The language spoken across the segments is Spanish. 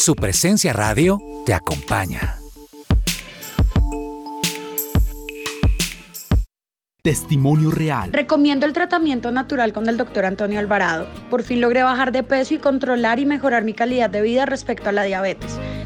Su presencia radio te acompaña. Testimonio real. Recomiendo el tratamiento natural con el doctor Antonio Alvarado. Por fin logré bajar de peso y controlar y mejorar mi calidad de vida respecto a la diabetes.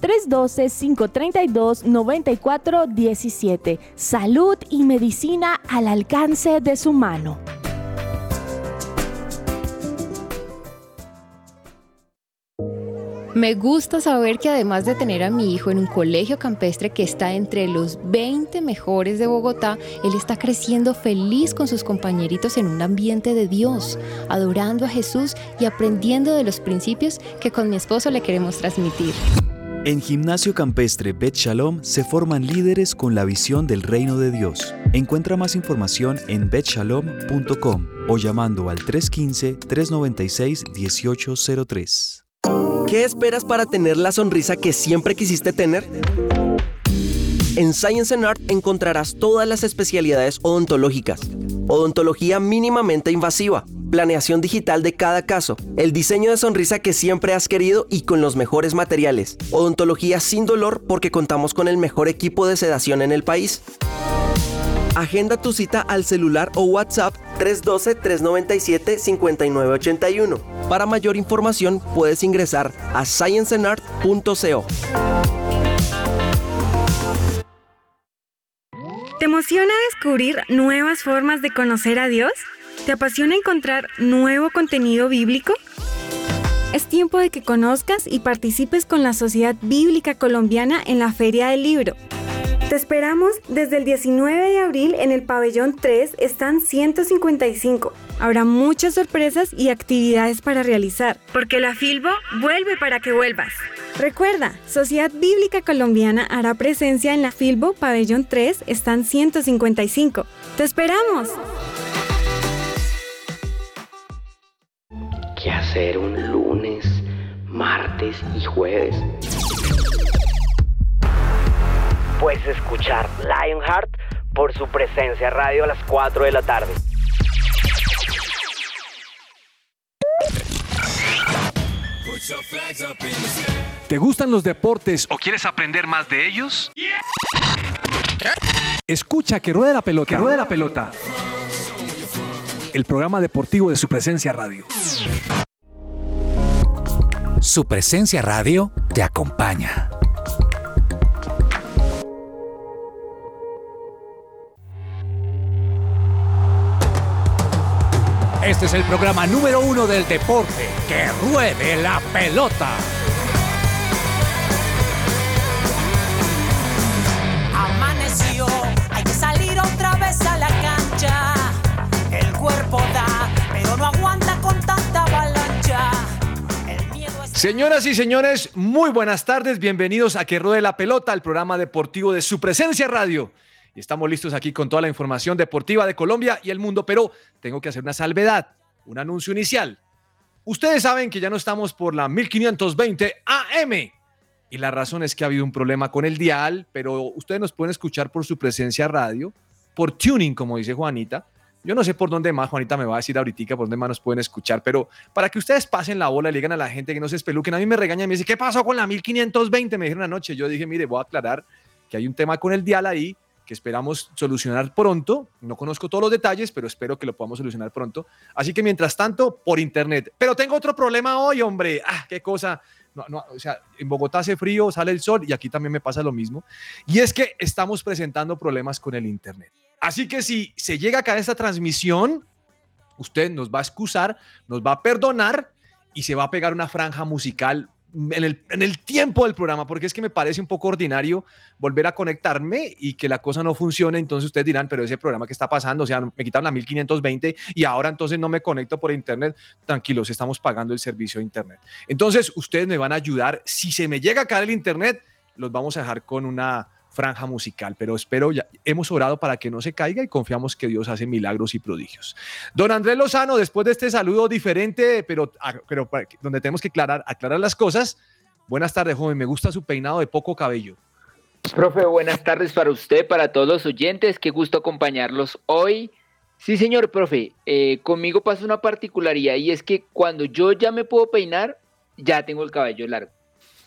312-532-9417. Salud y medicina al alcance de su mano. Me gusta saber que además de tener a mi hijo en un colegio campestre que está entre los 20 mejores de Bogotá, él está creciendo feliz con sus compañeritos en un ambiente de Dios, adorando a Jesús y aprendiendo de los principios que con mi esposo le queremos transmitir. En Gimnasio Campestre Bet Shalom se forman líderes con la visión del reino de Dios. Encuentra más información en betshalom.com o llamando al 315-396-1803. ¿Qué esperas para tener la sonrisa que siempre quisiste tener? En Science and Art encontrarás todas las especialidades odontológicas, odontología mínimamente invasiva, planeación digital de cada caso, el diseño de sonrisa que siempre has querido y con los mejores materiales, odontología sin dolor porque contamos con el mejor equipo de sedación en el país. Agenda tu cita al celular o WhatsApp 312-397-5981. Para mayor información puedes ingresar a scienceandart.co. descubrir nuevas formas de conocer a Dios? ¿Te apasiona encontrar nuevo contenido bíblico? Es tiempo de que conozcas y participes con la Sociedad Bíblica Colombiana en la Feria del Libro. Te esperamos desde el 19 de abril en el pabellón 3, están 155. Habrá muchas sorpresas y actividades para realizar, porque la Filbo vuelve para que vuelvas. Recuerda, Sociedad Bíblica Colombiana hará presencia en la Filbo pabellón 3, están 155. ¡Te esperamos! ¿Qué hacer un lunes, martes y jueves? Puedes escuchar Lionheart por su presencia radio a las 4 de la tarde. ¿Te gustan los deportes o quieres aprender más de ellos? Escucha que ruede la pelota. Que ruede la pelota. El programa deportivo de su presencia radio. Su presencia radio te acompaña. Este es el programa número uno del deporte. Que ruede la pelota. Hay que salir otra vez a la cancha. El cuerpo da, pero no aguanta con tanta avalancha. El miedo es... Señoras y señores, muy buenas tardes. Bienvenidos a Que Ruede la Pelota, el programa deportivo de su presencia radio. Y estamos listos aquí con toda la información deportiva de Colombia y el mundo, pero tengo que hacer una salvedad, un anuncio inicial. Ustedes saben que ya no estamos por la 1520 AM. Y la razón es que ha habido un problema con el dial, pero ustedes nos pueden escuchar por su presencia radio, por tuning, como dice Juanita. Yo no sé por dónde más, Juanita me va a decir ahorita por dónde más nos pueden escuchar, pero para que ustedes pasen la bola le digan a la gente que no se espeluquen, a mí me regañan me dice, ¿qué pasó con la 1520? Me dijeron anoche, yo dije, mire, voy a aclarar que hay un tema con el dial ahí que esperamos solucionar pronto. No conozco todos los detalles, pero espero que lo podamos solucionar pronto. Así que mientras tanto, por internet. Pero tengo otro problema hoy, hombre. Ah, qué cosa. No, no, o sea, en Bogotá hace frío, sale el sol y aquí también me pasa lo mismo. Y es que estamos presentando problemas con el internet. Así que si se llega a caer esta transmisión, usted nos va a excusar, nos va a perdonar y se va a pegar una franja musical en el, en el, tiempo del programa, porque es que me parece un poco ordinario volver a conectarme y que la cosa no funcione. Entonces ustedes dirán, pero ese programa que está pasando, o sea, me quitaron la 1520 y ahora entonces no me conecto por internet. Tranquilos, estamos pagando el servicio de internet. Entonces ustedes me van a ayudar. Si se me llega a caer el internet, los vamos a dejar con una franja musical, pero espero, ya hemos orado para que no se caiga y confiamos que Dios hace milagros y prodigios. Don Andrés Lozano, después de este saludo diferente, pero, ah, pero donde tenemos que aclarar, las cosas, buenas tardes, joven, me gusta su peinado de poco cabello. Profe, buenas tardes para usted, para todos los oyentes, qué gusto acompañarlos hoy. Sí, señor profe, eh, conmigo pasa una particularidad y es que cuando yo ya me puedo peinar, ya tengo el cabello largo.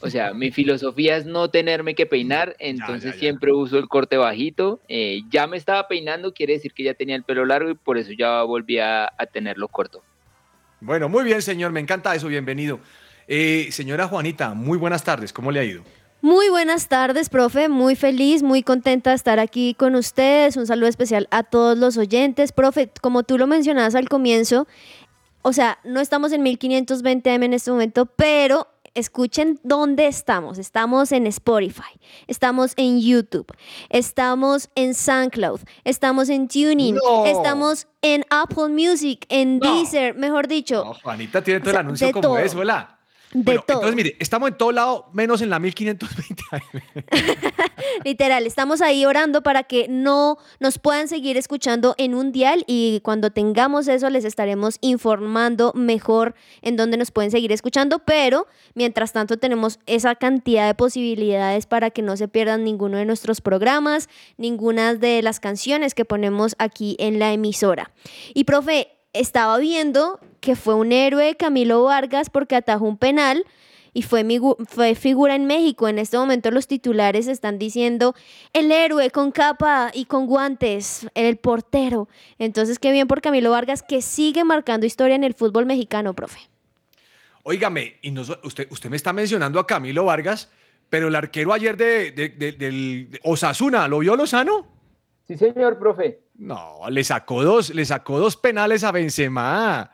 O sea, mi filosofía es no tenerme que peinar, entonces siempre uso el corte bajito. Eh, ya me estaba peinando, quiere decir que ya tenía el pelo largo y por eso ya volví a, tenerlo corto. Bueno, muy bien, señor, me encanta eso, bienvenido. Eh, señora Juanita, muy buenas tardes, ¿cómo le ha ido? Muy buenas tardes, profe. Muy feliz, muy contenta de estar aquí con ustedes. Un saludo especial a todos los oyentes. Profe, como tú lo mencionabas al comienzo, o sea, no estamos en 1520M en este momento, pero escuchen dónde estamos. Estamos en Spotify, estamos en YouTube, estamos en SoundCloud, estamos en Tuning, estamos en Apple Music, en Deezer, mejor dicho. Juanita tiene todo el anuncio como es, hola. De todo. Entonces, mire, estamos en todo lado, menos en la 1520. Literal, estamos ahí orando para que no nos puedan seguir escuchando en un dial y cuando tengamos eso les estaremos informando mejor en dónde nos pueden seguir escuchando, pero mientras tanto tenemos esa cantidad de posibilidades para que no se pierdan ninguno de nuestros programas, ninguna de las canciones que ponemos aquí en la emisora. Y profe, estaba viendo que fue un héroe Camilo Vargas porque atajó un penal y fue, fue figura en México. En este momento los titulares están diciendo el héroe con capa y con guantes, el portero. Entonces, qué bien por Camilo Vargas que sigue marcando historia en el fútbol mexicano, profe. Óigame, y usted, usted me está mencionando a Camilo Vargas, pero el arquero ayer de, del Osasuna, ¿lo vio Lozano? Sí, señor, profe. No, le sacó dos, le sacó dos penales a Benzema.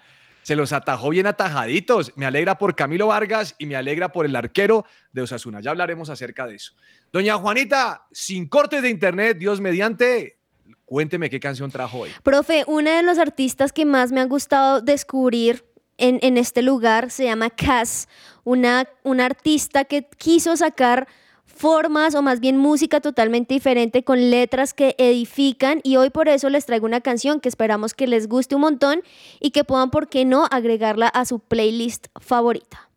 Se los atajó bien atajaditos. Me alegra por Camilo Vargas y me alegra por el arquero de Osasuna. Ya hablaremos acerca de eso. Doña Juanita, sin cortes de internet, Dios mediante, cuénteme qué canción trajo hoy. Profe, una de los artistas que más me ha gustado descubrir en, en este lugar se llama Cass, una, una artista que quiso sacar formas o más bien música totalmente diferente con letras que edifican y hoy por eso les traigo una canción que esperamos que les guste un montón y que puedan, ¿por qué no?, agregarla a su playlist favorita.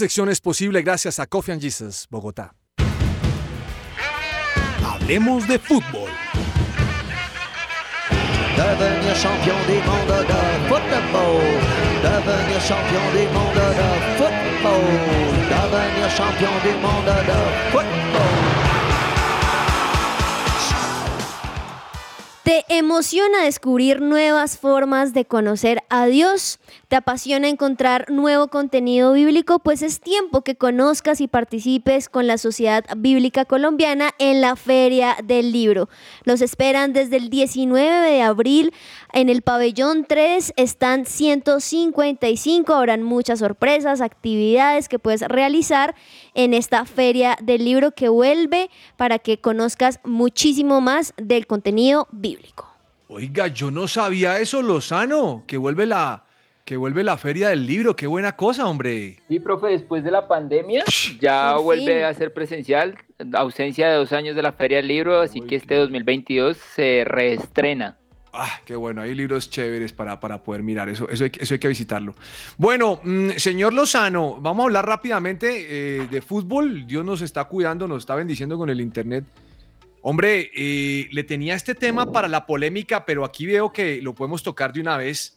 Sección es posible gracias a Coffee and Jesus, Bogotá. Hablemos de fútbol. Devenir champion du monde de football. Devenir champion du monde de football. Devenir champion du monde de football. ¿Te emociona descubrir nuevas formas de conocer a Dios? ¿Te apasiona encontrar nuevo contenido bíblico? Pues es tiempo que conozcas y participes con la Sociedad Bíblica Colombiana en la Feria del Libro. Los esperan desde el 19 de abril en el pabellón 3. Están 155. Habrán muchas sorpresas, actividades que puedes realizar en esta Feria del Libro que vuelve para que conozcas muchísimo más del contenido bíblico. Oiga, yo no sabía eso, Lozano, que vuelve la que vuelve la feria del libro, qué buena cosa, hombre. Sí, profe, después de la pandemia ya vuelve a ser presencial. ausencia de dos años de la Feria del Libro, así que este 2022 se reestrena. Ah, qué bueno, hay libros chéveres para, para poder mirar, eso, eso, hay, eso hay que visitarlo. Bueno, mm, señor Lozano, vamos a hablar rápidamente eh, de fútbol. Dios nos está cuidando, nos está bendiciendo con el Internet. Hombre, eh, le tenía este tema para la polémica, pero aquí veo que lo podemos tocar de una vez.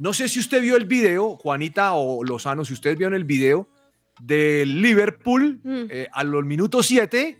No sé si usted vio el video, Juanita o Lozano, si ustedes vieron el video del Liverpool eh, a los minutos 7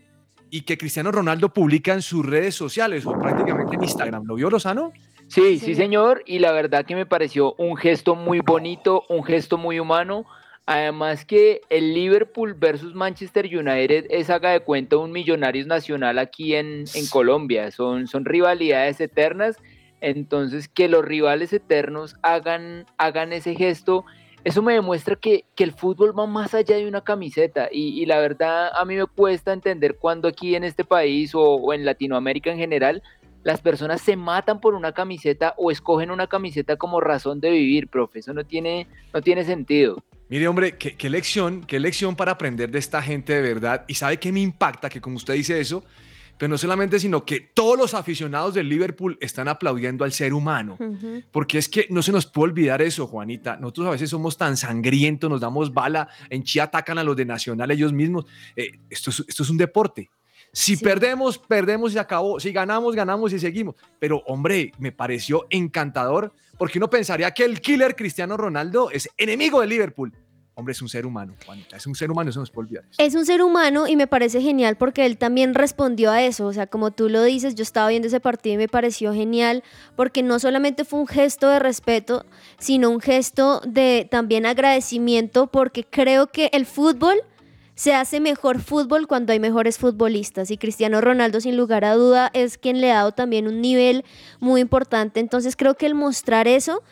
y que Cristiano Ronaldo publica en sus redes sociales o prácticamente en Instagram. ¿Lo vio Lozano? Sí, sí, señor. Y la verdad que me pareció un gesto muy bonito, un gesto muy humano. Además que el Liverpool versus Manchester United es, haga de cuenta, un Millonarios Nacional aquí en, en Colombia. Son, son rivalidades eternas. Entonces, que los rivales eternos hagan, hagan ese gesto eso me demuestra que, el fútbol va más allá de una camiseta y, la verdad a mí me cuesta entender cuando aquí en este país o, en Latinoamérica en general las personas se matan por una camiseta o escogen una camiseta como razón de vivir, profe. Eso no tiene, no tiene sentido. Mire, hombre, qué, qué lección, qué lección para aprender de esta gente de verdad. Y sabe que me impacta que como usted dice eso, pero no solamente, sino que todos los aficionados del Liverpool están aplaudiendo al ser humano. Porque es que no se nos puede olvidar eso, Juanita. Nosotros a veces somos tan sangrientos, nos damos bala, en Chía atacan a los de Nacional ellos mismos. Eh, esto, es, esto es un deporte. Si perdemos, perdemos y acabó. Si ganamos, ganamos y seguimos. Pero, hombre, me pareció encantador porque uno pensaría que el killer Cristiano Ronaldo es enemigo del Liverpool es un ser humano, Juanita, es un ser humano, eso no se puede olvidar. Es un ser humano y me parece genial porque él también respondió a eso, o sea, como tú lo dices, yo estaba viendo ese partido y me pareció genial porque no solamente fue un gesto de respeto, sino un gesto de también agradecimiento porque creo que el fútbol se hace mejor fútbol cuando hay mejores futbolistas y Cristiano Ronaldo sin lugar a duda es quien le ha dado también un nivel muy importante, entonces creo que el mostrar eso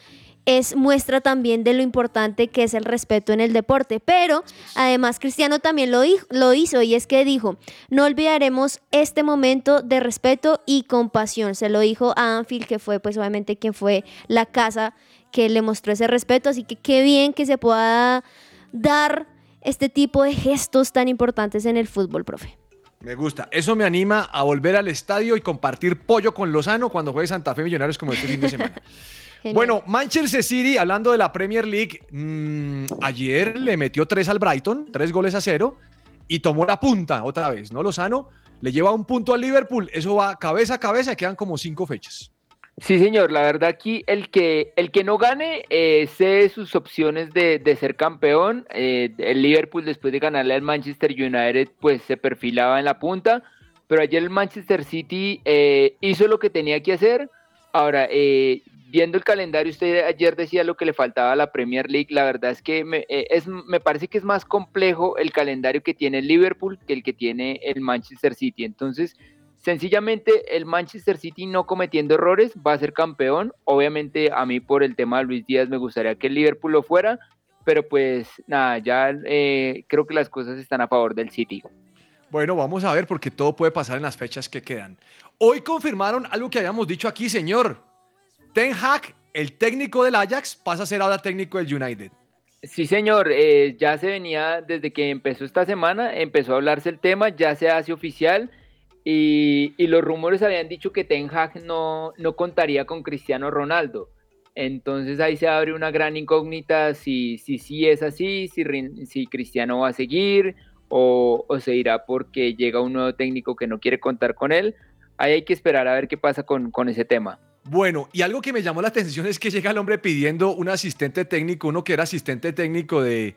es muestra también de lo importante que es el respeto en el deporte. Pero además Cristiano también lo, lo hizo y es que dijo, no olvidaremos este momento de respeto y compasión. Se lo dijo a Anfield, que fue pues obviamente quien fue la casa que le mostró ese respeto. Así que qué bien que se pueda dar este tipo de gestos tan importantes en el fútbol, profe. Me gusta. Eso me anima a volver al estadio y compartir pollo con Lozano cuando juegue Santa Fe Millonarios como este fin de semana. Bueno, Manchester City, hablando de la Premier League, mm, ayer le metió tres al Brighton, tres goles a cero, y tomó la punta otra vez, ¿no? Lozano le lleva un punto al Liverpool, eso va cabeza a cabeza, quedan como cinco fechas. Sí, señor, la verdad aquí el que, el que no gane eh, sé sus opciones de, ser campeón. Eh, el Liverpool después de ganarle al Manchester United pues se perfilaba en la punta, pero ayer el Manchester City eh, hizo lo que tenía que hacer. Ahora, eh, viendo el calendario, usted ayer decía lo que le faltaba a la Premier League. La verdad es que me, eh, es, me parece que es más complejo el calendario que tiene el Liverpool que el que tiene el Manchester City. Entonces, sencillamente el Manchester City no cometiendo errores va a ser campeón. Obviamente a mí por el tema de Luis Díaz me gustaría que el Liverpool lo fuera, pero pues nada, ya eh, creo que las cosas están a favor del City. Bueno, vamos a ver porque todo puede pasar en las fechas que quedan. Hoy confirmaron algo que habíamos dicho aquí, señor. Ten Hag, el técnico del Ajax, pasa a ser ahora técnico del United. Sí, señor, eh, ya se venía desde que empezó esta semana, empezó a hablarse el tema, ya se hace oficial y, los rumores habían dicho que Ten Hag no, no contaría con Cristiano Ronaldo. Entonces ahí se abre una gran incógnita si sí si, es así, si, si Cristiano va a seguir o, o, se irá porque llega un nuevo técnico que no quiere contar con él. Ahí hay que esperar a ver qué pasa con, con ese tema. Bueno, y algo que me llamó la atención es que llega el hombre pidiendo un asistente técnico, uno que era asistente técnico de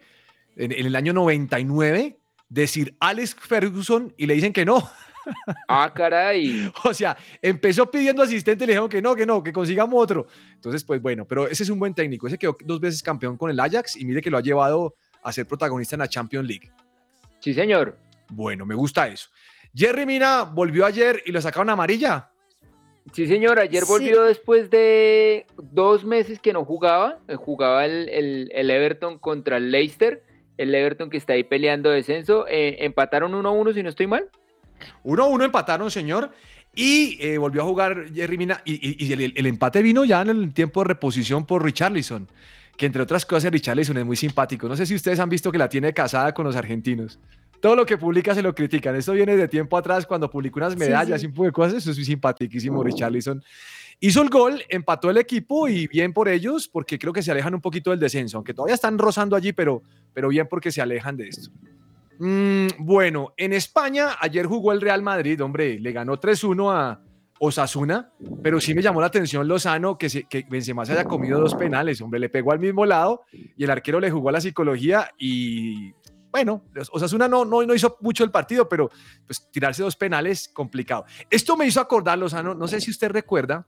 en, el año 99, decir Alex Ferguson y le dicen que no. Ah, caray. o sea, empezó pidiendo asistente y le dijeron que no, que no, que consigamos otro. Entonces, pues bueno, pero ese es un buen técnico. Ese quedó dos veces campeón con el Ajax y mire que lo ha llevado a ser protagonista en la Champions League. Sí, señor. Bueno, me gusta eso. Jerry Mina volvió ayer y le sacaron amarilla. Sí, señor, ayer volvió después de dos meses que no jugaba. Jugaba el, Everton contra el Leicester. El Everton que está ahí peleando descenso. Eh, empataron 1-1, si no estoy mal. 1-1 empataron, señor. Y eh, volvió a jugar Jerry Mina. Y, el, empate vino ya en el tiempo de reposición por Richarlison. Que entre otras cosas, Richarlison es muy simpático. No sé si ustedes han visto que la tiene casada con los argentinos. Todo lo que publica se lo critican. Esto viene de tiempo atrás cuando publicó unas medallas sí. y un poco de cosas. Eso es muy simpaticísimo, Richarlison. Hizo el gol, empató el equipo y bien por ellos, porque creo que se alejan un poquito del descenso, aunque todavía están rozando allí, pero, pero bien porque se alejan de esto. Mm, bueno, en España ayer jugó el Real Madrid, hombre, le ganó 3-1 a Osasuna, pero sí me llamó la atención Lozano que, se, que Benzema se haya comido dos penales, hombre, le pegó al mismo lado y el arquero le jugó a la psicología y bueno, Osasuna no, no, no hizo mucho el partido, pero pues tirarse dos penales, complicado. Esto me hizo acordar, Lozano, no sé si usted recuerda,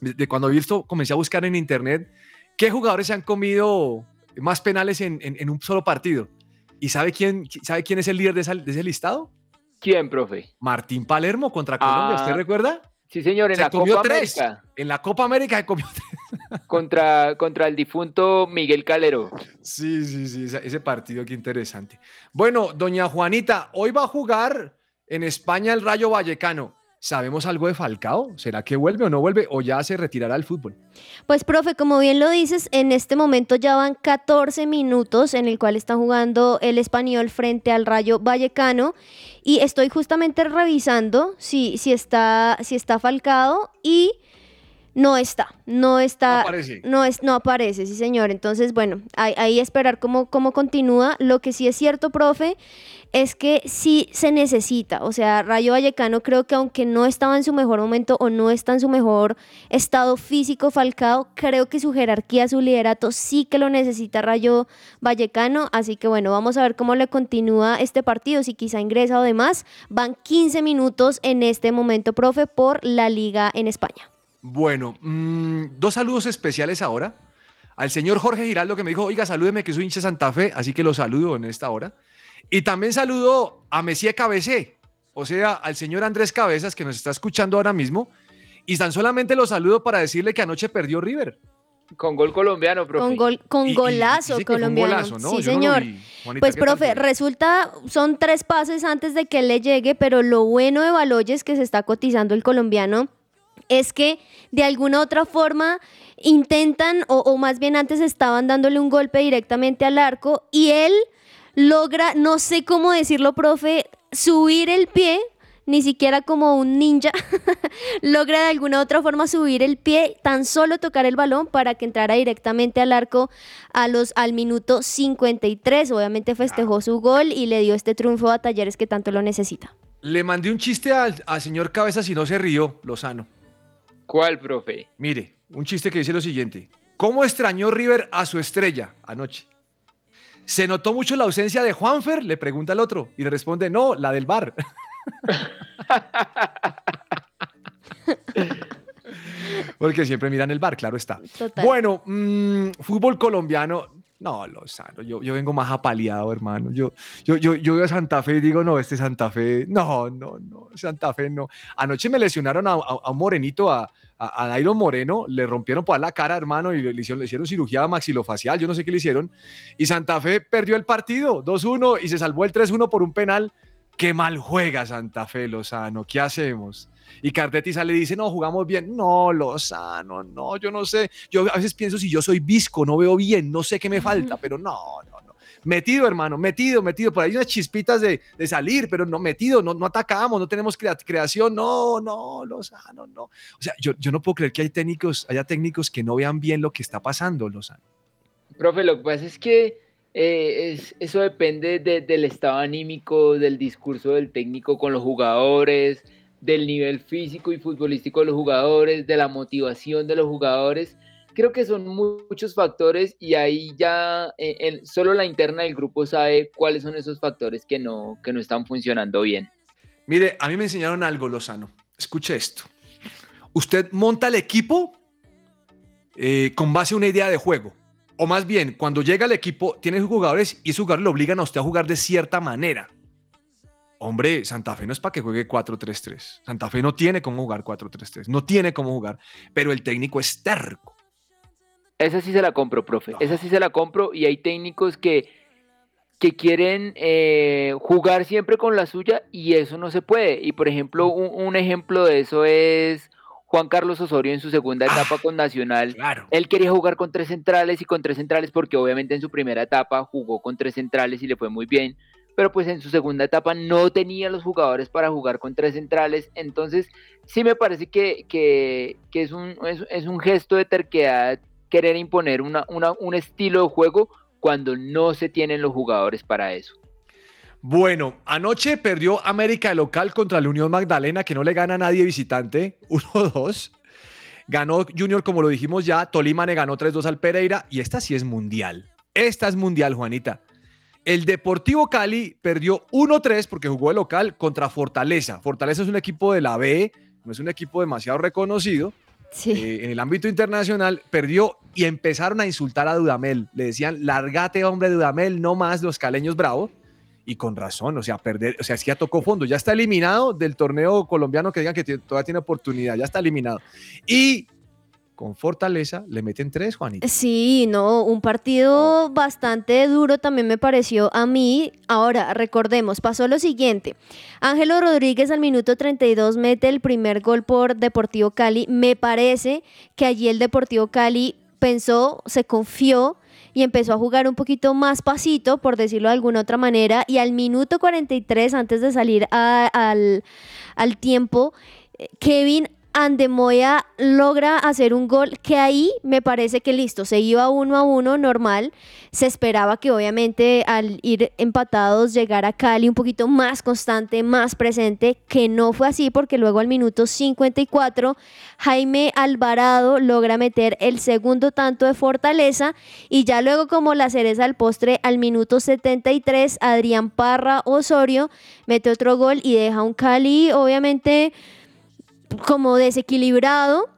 de, cuando vi esto, comencé a buscar en internet, qué jugadores se han comido más penales en, en, en un solo partido. ¿Y sabe quién, sabe quién es el líder de, esa, de ese listado? ¿Quién, profe? Martín Palermo contra Colombia, Ah, ¿usted recuerda? Sí, señor, en Se la comió Copa tres. América. En la Copa América se comió tres. Contra, contra el difunto Miguel Calero. Sí, sí, sí, ese, ese partido, qué interesante. Bueno, doña Juanita, hoy va a jugar en España el Rayo Vallecano. ¿Sabemos algo de Falcao? ¿Será que vuelve o no vuelve o ya se retirará al fútbol? Pues, profe, como bien lo dices, en este momento ya van 14 minutos en el cual está jugando el español frente al Rayo Vallecano. Y estoy justamente revisando si, si, está, si está Falcao y no está. No está. No aparece. No, es, no aparece, sí, señor. Entonces, bueno, ahí, ahí esperar cómo, cómo continúa. Lo que sí es cierto, profe, es que sí se necesita. O sea, Rayo Vallecano creo que aunque no estaba en su mejor momento o no está en su mejor estado físico Falcao, creo que su jerarquía, su liderato sí que lo necesita Rayo Vallecano. Así que bueno, vamos a ver cómo le continúa este partido, si quizá ingresa o demás. Van 15 minutos en este momento, profe, por la liga en España. Bueno, mm, dos saludos especiales ahora. Al señor Jorge Giraldo que me dijo, oiga, salúdeme que soy hincha de Santa Fe, así que lo saludo en esta hora. Y también saludo a Messi Cabecé, o sea, al señor Andrés Cabezas que nos está escuchando ahora mismo. Y tan solamente lo saludo para decirle que anoche perdió River. Con gol colombiano, profe. Con, gol, con Y- y golazo un colombiano. golazo, ¿no? Sí, Yo no lo señor. vi. Juanita, pues, ¿qué tal profe, fue? resulta, son tres pases antes de que él le llegue, pero lo bueno de Baloyes que se está cotizando el colombiano es que de alguna otra forma intentan, o, más bien antes estaban dándole un golpe directamente al arco y él logra, no sé cómo decirlo, profe, subir el pie, ni siquiera como un ninja, logra de alguna otra forma subir el pie, tan solo tocar el balón para que entrara directamente al arco a los, al minuto 53. Obviamente festejó su gol y le dio este triunfo a Talleres que tanto lo necesita. Le mandé un chiste al, al señor Cabezas y no se rió, Lozano. ¿Cuál, profe? Mire, un chiste que dice lo siguiente. ¿Cómo extrañó River a su estrella anoche? ¿Se notó mucho la ausencia de Juanfer? Le pregunta el otro y le responde, no, la del bar. Porque siempre miran el bar, claro está. Total. Bueno, mm, fútbol colombiano. No, Lozano, yo, yo vengo más apaleado, hermano. Yo, yo, yo, yo veo a Santa Fe y digo, no, este Santa Fe, no, no, no, Santa Fe no. Anoche me lesionaron a, a- a un morenito, a, a, a Dairo Moreno, le rompieron por la cara, hermano, y le hicieron, le hicieron cirugía maxilofacial, yo no sé qué le hicieron. Y Santa Fe perdió el partido, 2-1, y se salvó el 3-1 por un penal. Qué mal juega Santa Fe, Lozano, ¿qué hacemos? Y Cardetti sale y dice, no, jugamos bien. No, Lozano, no, yo no sé. Yo a veces pienso si yo soy visco, no veo bien, no sé qué me falta, pero no, no, no. Metido, hermano, metido, metido. Por ahí unas chispitas de, de salir, pero no metido, no, no atacamos, no tenemos crea- creación. No, no, Lozano, no. O sea, yo, yo no puedo creer que hay técnicos, haya técnicos que no vean bien lo que está pasando, Lozano. Profe, lo que pasa es que eh, es- eso depende de- del estado anímico, del discurso del técnico con los jugadores, del nivel físico y futbolístico de los jugadores, de la motivación de los jugadores. Creo que son mu- muchos factores y ahí ya el- solo la interna del grupo sabe cuáles son esos factores que no, que no están funcionando bien. Mire, a mí me enseñaron algo, Lozano. Escuche esto. Usted monta el equipo eh, con base a una idea de juego. O más bien, cuando llega el equipo, tiene jugadores y esos jugadores lo obligan a usted a jugar de cierta manera. Hombre, Santa Fe no es para que juegue 4-3-3. Santa Fe no tiene cómo jugar 4-3-3. No tiene cómo jugar. Pero el técnico es terco. Esa sí se la compro, profe. Esa sí se la compro y hay técnicos que, que quieren eh, jugar siempre con la suya y eso no se puede. Y por ejemplo, un, un ejemplo de eso es Juan Carlos Osorio en su segunda etapa con Nacional. Él quería jugar con tres centrales y con tres centrales porque obviamente en su primera etapa jugó con tres centrales y le fue muy bien. pero pues en su segunda etapa no tenía los jugadores para jugar con tres centrales, entonces sí me parece que, que, que es, un, es, es, un gesto de terquedad querer imponer un estilo de juego cuando no se tienen los jugadores para eso. Bueno, anoche perdió América local contra la Unión Magdalena, que no le gana a nadie visitante, 1-2. Ganó Junior, como lo dijimos ya, Tolima le ganó 3-2 al Pereira y esta sí es mundial. Esta es mundial, Juanita. El Deportivo Cali perdió 1-3 porque jugó de local contra Fortaleza. Fortaleza es un equipo de la B, no es un equipo demasiado reconocido. Eh, en el ámbito internacional perdió y empezaron a insultar a Dudamel. Le decían, largate hombre Dudamel, no más los caleños bravos. Y con razón, o sea, perder, o sea, es que ya tocó fondo, ya está eliminado del torneo colombiano que digan que todavía tiene oportunidad, ya está eliminado. Y con Fortaleza le meten tres, Juanita. Sí, no, un partido bastante duro también me pareció a mí. Ahora, recordemos, pasó lo siguiente. Ángelo Rodríguez al minuto 32 mete el primer gol por Deportivo Cali. Me parece que allí el Deportivo Cali pensó, se confió y empezó a jugar un poquito más pasito, por decirlo de alguna otra manera, y al minuto 43, antes de salir al, al tiempo, eh, Kevin Andemoya logra hacer un gol que ahí me parece que listo, se iba uno a uno normal. Se esperaba que obviamente al ir empatados llegara Cali un poquito más constante, más presente, que no fue así porque luego al minuto 54 Jaime Alvarado logra meter el segundo tanto de fortaleza y ya luego como la cereza al postre al minuto 73 Adrián Parra Osorio mete otro gol y deja un Cali obviamente como desequilibrado.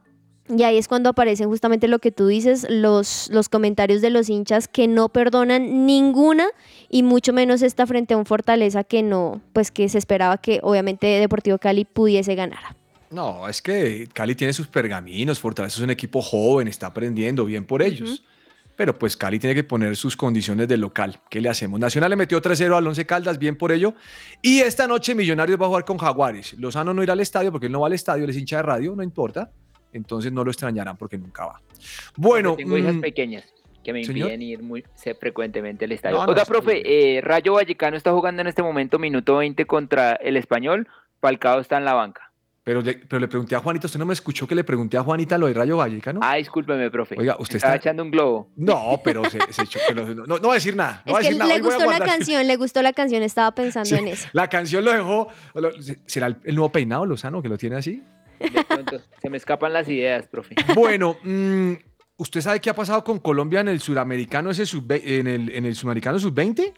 Y ahí es cuando aparecen justamente lo que tú dices, los, los comentarios de los hinchas que no perdonan ninguna y mucho menos esta frente a un Fortaleza que no, pues que se esperaba que obviamente Deportivo Cali pudiese ganar. No, es que Cali tiene sus pergaminos, Fortaleza es un equipo joven, está aprendiendo bien por ellos. Pero pues Cali tiene que poner sus condiciones de local. ¿Qué le hacemos? Nacional le metió 3-0 al Once Caldas, bien por ello. Y esta noche Millonarios va a jugar con Jaguares. Lozano no irá al estadio porque él no va al estadio, él es hincha de radio, no importa. Entonces no lo extrañarán porque nunca va. Bueno. Tengo hijas mm, pequeñas que me impiden ir muy frecuentemente al estadio. Oiga, profe, eh, Rayo Vallecano está jugando en este momento minuto 20 contra el Español. Falcao está en la banca. Pero le, pero le pregunté a Juanita, ¿usted no me escuchó que le pregunté a Juanita lo de Rayo Vallecano? Ah, discúlpeme, profe. Oiga, usted Estaba está echando un globo. No, pero se, se echó. no, no, va a decir nada. No es va a que nada. le gustó la canción, le gustó la canción, estaba pensando Sí, en eso. La canción lo dejó. lo- ¿Será el, el nuevo peinado Lozano que lo tiene así? De pronto, se me escapan las ideas, profe. Bueno, mm, ¿usted sabe qué ha pasado con Colombia en el suramericano ese sub en el, en el sudamericano sub-20?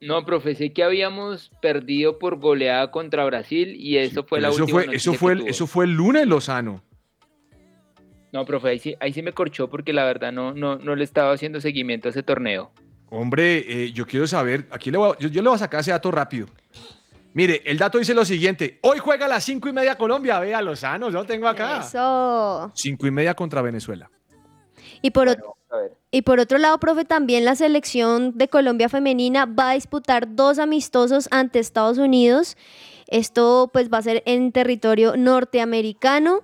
No, profe, sé que habíamos perdido por goleada contra Brasil y eso fue la Eso última fue, eso, fue que el, tuvo. eso fue el lunes Lozano. No, profe, ahí sí, ahí sí me corchó porque la verdad no, no, no le estaba haciendo seguimiento a ese torneo. Hombre, eh, yo quiero saber, aquí le voy a- yo, yo le voy a sacar ese dato rápido. Mire, el dato dice lo siguiente: hoy juega a las cinco y media Colombia, vea Lozano, yo lo tengo acá. Eso. Cinco y media contra Venezuela. Y por, ot- y por otro lado, profe, también la selección de Colombia femenina va a disputar dos amistosos ante Estados Unidos. Esto pues va a ser en territorio norteamericano.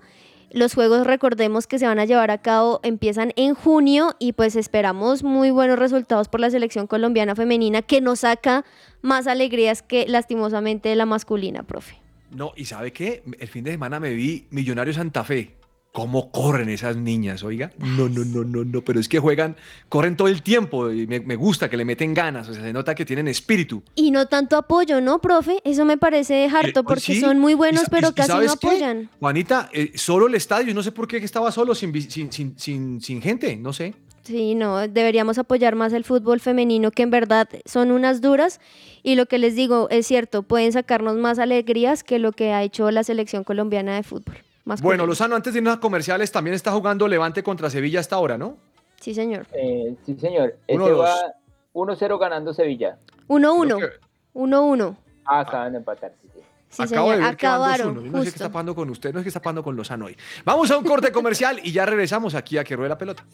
Los juegos, recordemos que se van a llevar a cabo, empiezan en junio y pues esperamos muy buenos resultados por la selección colombiana femenina que nos saca más alegrías que lastimosamente la masculina, profe. No, y ¿sabe qué? El fin de semana me vi Millonario Santa Fe. ¿Cómo corren esas niñas, oiga? No, no, no, no, no, pero es que juegan, corren todo el tiempo y me, me gusta que le meten ganas, o sea, se nota que tienen espíritu. Y no tanto apoyo, ¿no, profe? Eso me parece harto Eh, porque sí. son muy ¿Y buenos, pero y- casi no sabes qué? apoyan. Juanita, eh, solo el estadio, no sé por qué estaba solo, sin, sin, sin, sin, sin gente, no sé. Sí, no, deberíamos apoyar más el fútbol femenino, que en verdad son unas duras. Y lo que les digo es cierto, pueden sacarnos más alegrías que lo que ha hecho la selección colombiana de fútbol. Masculino. Bueno, Lozano, antes de irnos a comerciales, también está jugando Levante contra Sevilla hasta ahora, ¿no? Sí, señor. Eh, sí, señor. Uno, Ese dos. va 1-0 ganando Sevilla. 1-1. Creo 1-1. Ah, acaban de empatar. sí, sí. Sí, Acabo señor. de ver que Acabaron. 2-1. Yo no sé qué justo. está pasando con usted, no es que está pasando con Lozano hoy. Vamos a un corte comercial y ya regresamos aquí a que ruede la pelota.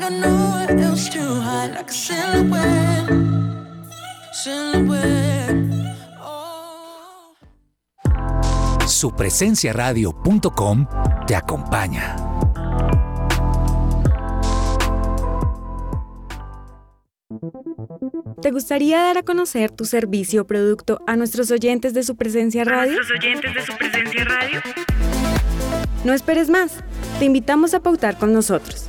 Got nowhere else to hide like a silhouette. Silhouette. Supresenciaradio.com te acompaña. ¿Te gustaría dar a conocer tu servicio o producto a nuestros oyentes de su presencia radio? nuestros oyentes de su presencia radio? No esperes más. Te invitamos a pautar con nosotros.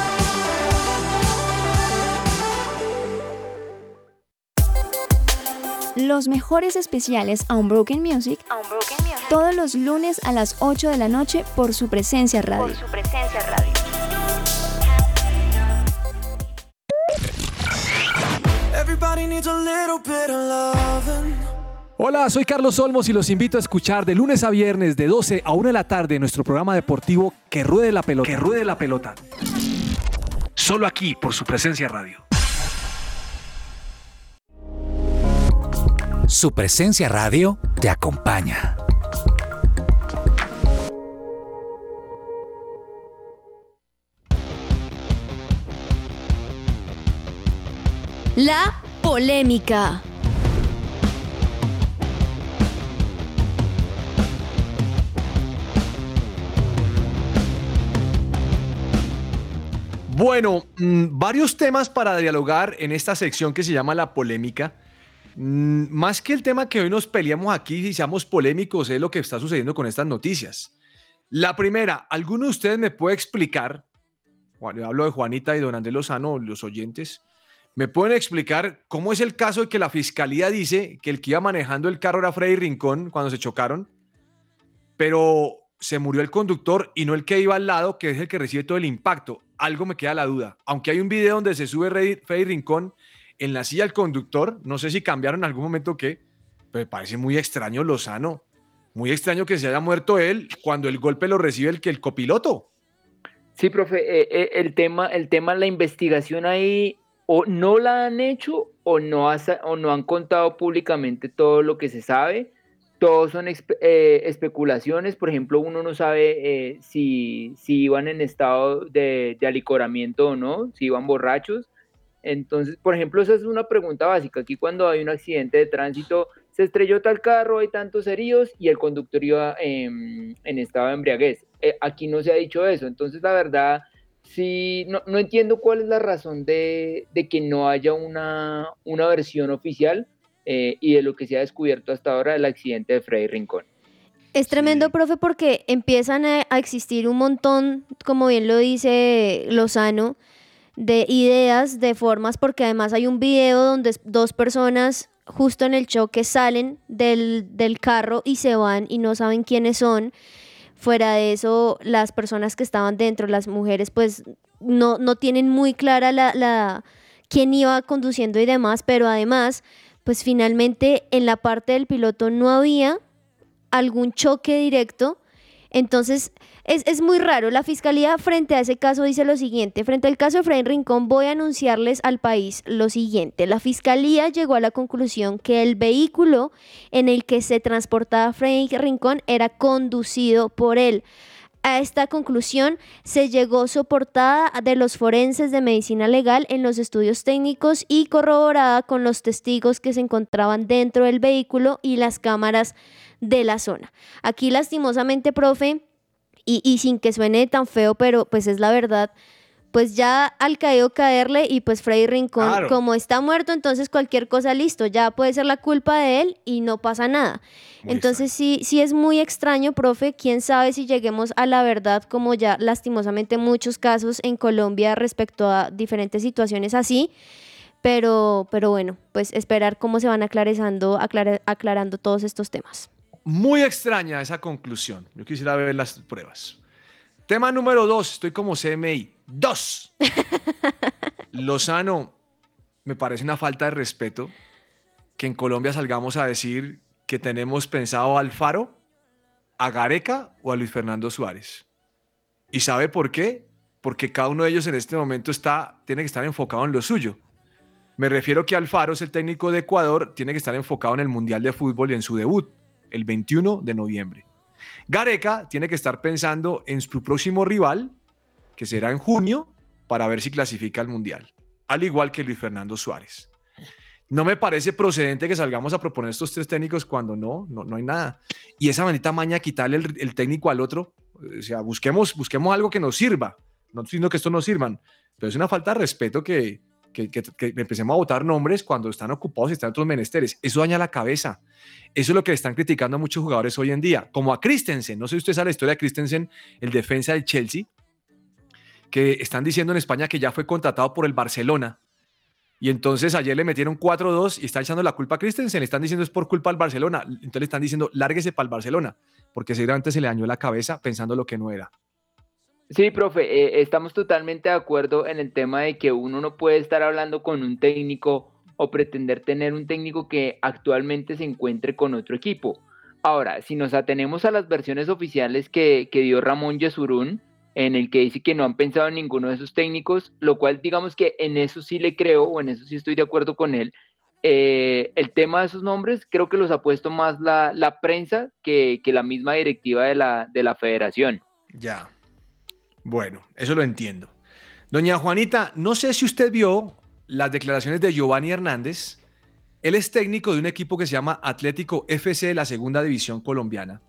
Los mejores especiales a Unbroken Music, todos los lunes a las 8 de la noche por su presencia radio. su presencia radio. Everybody needs a little bit of loving. Hola, soy Carlos Olmos y los invito a escuchar de lunes a viernes de 12 a 1 de la tarde nuestro programa deportivo Que Ruede la Pelota. Que Ruede la Pelota. Solo aquí por su presencia radio. Su presencia radio te acompaña. La polémica. Bueno, mm, varios temas para dialogar en esta sección que se llama la polémica. Mm, más que el tema que hoy nos peleamos aquí y seamos polémicos, es lo que está sucediendo con estas noticias. La primera, ¿alguno de ustedes me puede explicar? Bueno, yo hablo de Juanita y don Andrés Lozano, los oyentes. ¿Me pueden explicar cómo es el caso de que la fiscalía dice que el que iba manejando el carro era Freddy Rincón cuando se chocaron, pero se murió el conductor y no el que iba al lado, que es el que recibe todo el impacto? Algo me queda la duda. Aunque hay un video donde se sube Freddy, Freddy Rincón en la silla del conductor, no sé si cambiaron en algún momento o qué, pero me parece muy extraño Lozano. Muy extraño que se haya muerto él cuando el golpe lo recibe el que el copiloto. Sí, profe, eh, eh, el tema, el tema, la investigación ahí o no la han hecho o no, o no han contado públicamente todo lo que se sabe. Todos son eh, especulaciones. Por ejemplo, uno no sabe eh, si, si iban en estado de, de alicoramiento o no, si iban borrachos. Entonces, por ejemplo, esa es una pregunta básica. Aquí cuando hay un accidente de tránsito, se estrelló tal carro, hay tantos heridos y el conductor iba em, en estado de embriaguez. Eh, aquí no se ha dicho eso. Entonces, la verdad, sí, no, no entiendo cuál es la razón de, de que no haya una, una versión oficial eh, y de lo que se ha descubierto hasta ahora del accidente de Freddy Rincón. Es tremendo, profe, porque empiezan a existir un montón, como bien lo dice Lozano, de ideas, de formas, porque además hay un video donde dos personas justo en el choque salen del, del carro y se van y no saben quiénes son. Fuera de eso, las personas que estaban dentro, las mujeres, pues no, no tienen muy clara la, la quién iba conduciendo y demás, pero además, pues finalmente en la parte del piloto no había algún choque directo. Entonces, es, es muy raro. La fiscalía frente a ese caso dice lo siguiente. Frente al caso de Freddy Rincón, voy a anunciarles al país lo siguiente. La fiscalía llegó a la conclusión que el vehículo en el que se transportaba Freddy Rincón era conducido por él. A esta conclusión se llegó soportada de los forenses de medicina legal en los estudios técnicos y corroborada con los testigos que se encontraban dentro del vehículo y las cámaras de la zona. Aquí lastimosamente, profe, y, y sin que suene tan feo, pero pues es la verdad, pues ya al caído caerle y pues Freddy Rincón, Claro. como está muerto, entonces cualquier cosa listo, ya puede ser la culpa de él y no pasa nada. Muy entonces sí, sí es muy extraño, profe, quién sabe si lleguemos a la verdad, como ya lastimosamente muchos casos en Colombia respecto a diferentes situaciones así. Pero, pero bueno, pues esperar cómo se van aclarando, aclara- aclarando todos estos temas. Muy extraña esa conclusión. Yo quisiera ver las pruebas. Tema número dos, estoy como CMI. Dos. Lozano, me parece una falta de respeto que en Colombia salgamos a decir que tenemos pensado a Alfaro, a Gareca o a Luis Fernando Suárez. ¿Y sabe por qué? Porque cada uno de ellos en este momento está, tiene que estar enfocado en lo suyo. Me refiero que Alfaro es el técnico de Ecuador, tiene que estar enfocado en el Mundial de Fútbol y en su debut, el 21 de noviembre. Gareca tiene que estar pensando en su próximo rival, que será en junio, para ver si clasifica al Mundial, al igual que Luis Fernando Suárez. No me parece procedente que salgamos a proponer estos tres técnicos cuando no, no, no hay nada. Y esa manita maña, quitarle el, el técnico al otro, o sea, busquemos, busquemos algo que nos sirva. No estoy diciendo que esto no sirvan, pero es una falta de respeto que, que, que- empecemos a votar nombres cuando están ocupados y están otros menesteres. Eso daña la cabeza. Eso es lo que están criticando a muchos jugadores hoy en día, como a Christensen. No sé si usted sabe la historia de Christensen, el defensa del Chelsea, que están diciendo en España que ya fue contratado por el Barcelona. Y entonces ayer le metieron 4-2 y están echando la culpa a Christensen. Le están diciendo es por culpa al Barcelona. Entonces le están diciendo lárguese para el Barcelona, porque seguramente se le dañó la cabeza pensando lo que no era. Sí, profe, eh, estamos totalmente de acuerdo en el tema de que uno no puede estar hablando con un técnico o pretender tener un técnico que actualmente se encuentre con otro equipo. Ahora, si nos atenemos a las versiones oficiales que, que dio Ramón Yesurún, en el que dice que no han pensado en ninguno de esos técnicos, lo cual digamos que en eso sí le creo o en eso sí estoy de acuerdo con él. Eh, el tema de esos nombres creo que los ha puesto más la, prensa que, la misma directiva de la federación. Ya. Bueno, eso lo entiendo. Doña Juanita, no sé si usted vio las declaraciones de Giovanni Hernández. Él es técnico de un equipo que se llama Atlético FC de la Segunda División Colombiana.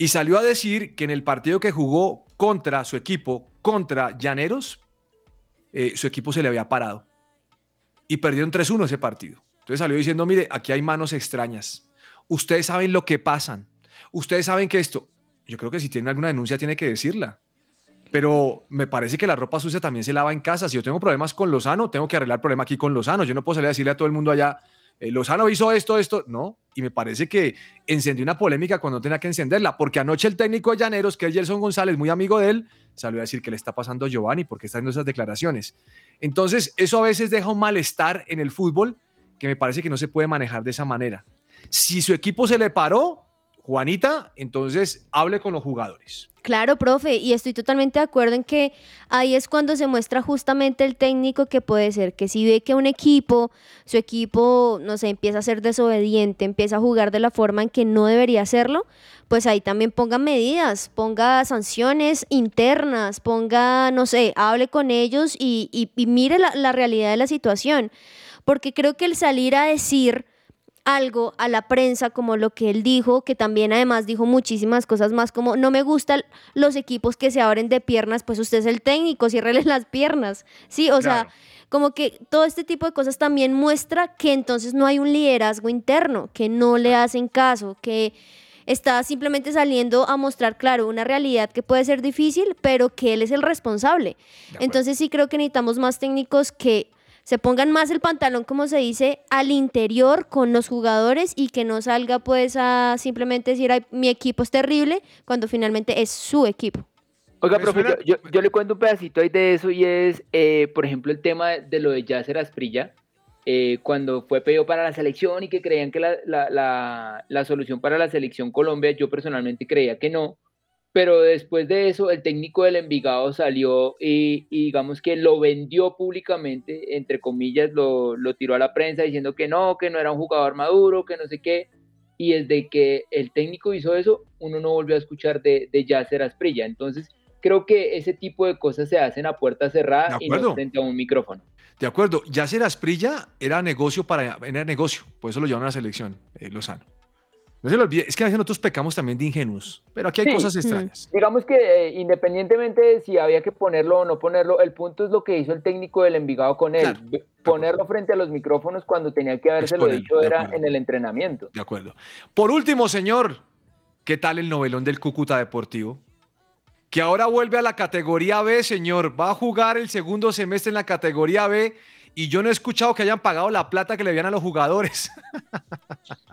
Y salió a decir que en el partido que jugó contra su equipo, contra Llaneros, eh, su equipo se le había parado. Y perdieron 3-1 ese partido. Entonces salió diciendo, mire, aquí hay manos extrañas. Ustedes saben lo que pasan. Ustedes saben que esto... Yo creo que si tiene alguna denuncia tiene que decirla. Pero me parece que la ropa sucia también se lava en casa. Si yo tengo problemas con Lozano, tengo que arreglar el problema aquí con Lozano. Yo no puedo salir a decirle a todo el mundo allá, eh, Lozano hizo esto, esto. No. Y me parece que encendió una polémica cuando tenía que encenderla. Porque anoche el técnico de Llaneros, que es Gelson González, muy amigo de él, salió a decir que le está pasando a Giovanni porque está haciendo esas declaraciones. Entonces, eso a veces deja un malestar en el fútbol que me parece que no se puede manejar de esa manera. Si su equipo se le paró, Juanita, entonces hable con los jugadores. Claro, profe, y estoy totalmente de acuerdo en que ahí es cuando se muestra justamente el técnico que puede ser que si ve que un equipo, su equipo, no sé, empieza a ser desobediente, empieza a jugar de la forma en que no debería hacerlo, pues ahí también ponga medidas, ponga sanciones internas, ponga, no sé, hable con ellos y, mire la realidad de la situación. Porque creo que el salir a decir algo a la prensa como lo que él dijo, que también además dijo muchísimas cosas más como no me gustan los equipos que se abren de piernas, pues usted es el técnico, ciérrele las piernas. Sí, o sea, como que todo este tipo de cosas también muestra que entonces no hay un liderazgo interno, que no le hacen caso, que está simplemente saliendo a mostrar, claro, una realidad que puede ser difícil, pero que él es el responsable. Entonces sí creo que necesitamos más técnicos que se pongan más el pantalón, como se dice, al interior con los jugadores y que no salga pues a simplemente decir, "Ay, mi equipo es terrible, cuando finalmente es su equipo. Oiga, profe, yo, yo- yo le cuento un pedacito ahí de eso y es, eh, por ejemplo, el tema de lo de Yasser Asprilla, eh, cuando fue pedido para la selección y que creían que la, la- la- la solución para la selección Colombia, yo personalmente creía que no, pero después de eso el técnico del Envigado salió y, y digamos que lo vendió públicamente, entre comillas, lo, lo tiró a la prensa diciendo que no, que no era un jugador maduro, que no sé qué. y desde que el técnico hizo eso, uno no volvió a escuchar de, de Yasser Asprilla. Entonces, creo que ese tipo de cosas se hacen a puerta cerrada y no frente a un micrófono. De acuerdo, Yasser Asprilla era negocio para era negocio, por eso lo llevaron a la selección, eh, Lozano. No se lo olvide, es que a veces nosotros pecamos también de ingenuos, pero aquí hay Sí, cosas mm. extrañas. Digamos que eh, independientemente de si había que ponerlo o no ponerlo, el punto es lo que hizo el técnico del Envigado con él. Ponerlo frente a los micrófonos cuando tenía que habérselo Exponerlo, dicho era acuerdo. en el entrenamiento. De acuerdo. Por último, señor, ¿qué tal el novelón del Cúcuta Deportivo? Que ahora vuelve a la categoría B, señor. Va a jugar el segundo semestre en la categoría B y yo no he escuchado que hayan pagado la plata que le habían a los jugadores.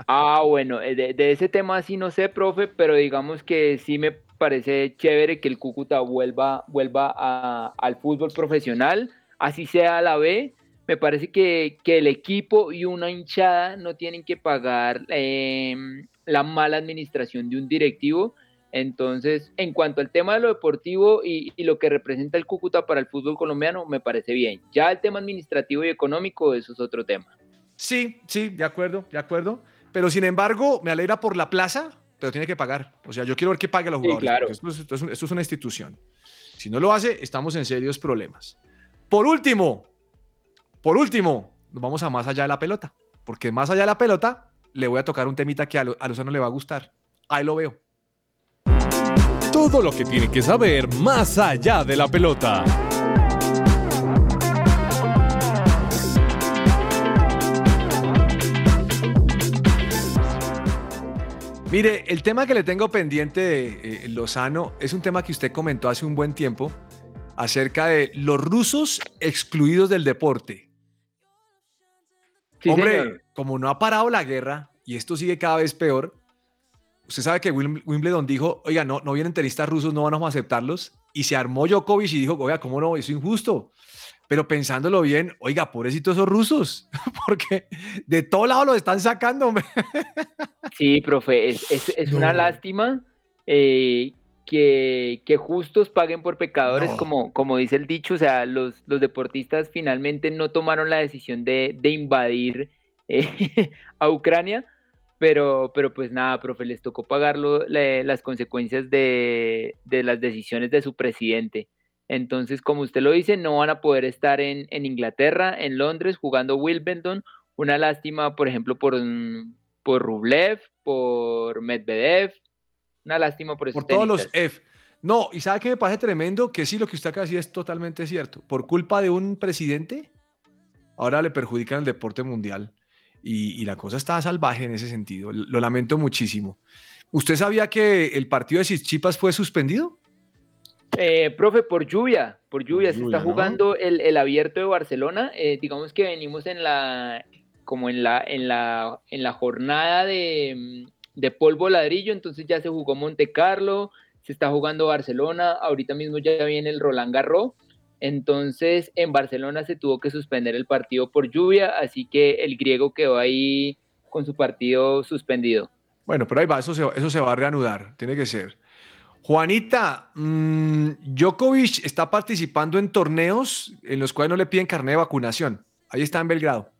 Ah, bueno, eh, de, de ese tema sí no sé, profe, pero digamos que sí me parece chévere que el Cúcuta vuelva, vuelva a- al fútbol profesional, así sea la B. Me parece que, que el equipo y una hinchada no tienen que pagar eh, la mala administración de un directivo. Entonces, en cuanto al tema de lo deportivo y, y lo que representa el Cúcuta para el fútbol colombiano, me parece bien. Ya el tema administrativo y económico, eso es otro tema. Sí, sí, de acuerdo, de acuerdo. Pero sin embargo, me alegra por la plaza, pero tiene que pagar. O sea, yo quiero ver que pague a los Sí, jugadores. claro. Esto, es, esto es un- esto es una institución. Si no lo hace, estamos en serios problemas. Por último, por último, nos vamos a más allá de la pelota. Porque más allá de la pelota, le voy a tocar un temita que a, Lo- a Lozano le va a gustar. Ahí lo veo. Todo lo que tiene que saber más allá de la pelota. Mire, el tema que le tengo pendiente de eh, Lozano es un tema que usted comentó hace un buen tiempo acerca de los rusos excluidos del deporte. Sí, Hombre, señor. como no ha parado la guerra y esto sigue cada vez peor, usted sabe que Wim- Wimbledon dijo, oiga, no, no vienen tenistas rusos, no vamos a aceptarlos. Y se armó Djokovic y dijo, oiga, ¿cómo no? Eso es injusto. Pero pensándolo bien, oiga, pobrecitos esos rusos, porque de todo lado los están sacando, hombre. Sí, profe, es, es- es una lástima eh, que, que justos paguen por pecadores, No. como, como dice el dicho, o sea, los, los deportistas finalmente no tomaron la decisión de, de invadir eh, a Ucrania, pero, pero pues nada, profe, les tocó pagar las consecuencias de, de las decisiones de su presidente. Entonces, como usted lo dice, no van a poder estar en, en Inglaterra, en Londres, jugando Wimbledon. Una lástima, por ejemplo, por, por Rublev, por Medvedev. Una lástima por esos por todos los. F. No, y ¿sabe qué me parece tremendo? Que sí, lo que usted acaba de decir es totalmente cierto. Por culpa de un presidente, ahora le perjudican el deporte mundial. Y, y la cosa está salvaje en ese sentido. Lo lo lamento muchísimo. ¿Usted sabía que el partido de Chipas fue suspendido? Eh, profe, por lluvia, por lluvia, se lluvia, está ¿no? jugando el, el abierto de Barcelona. eh, digamos que venimos en la, como en la, en la, en la jornada de, mm, de polvo ladrillo, entonces ya se jugó Monte Carlo, se está jugando Barcelona, ahorita mismo ya viene el Roland Garros. Entonces en Barcelona se tuvo que suspender el partido por lluvia, así que el griego quedó ahí con su partido suspendido. Bueno, pero ahí va, eso se, eso se va a reanudar, tiene que ser. Juanita, mm, Djokovic está participando en torneos en los cuales no le piden carnet de vacunación. Ahí está en Belgrado.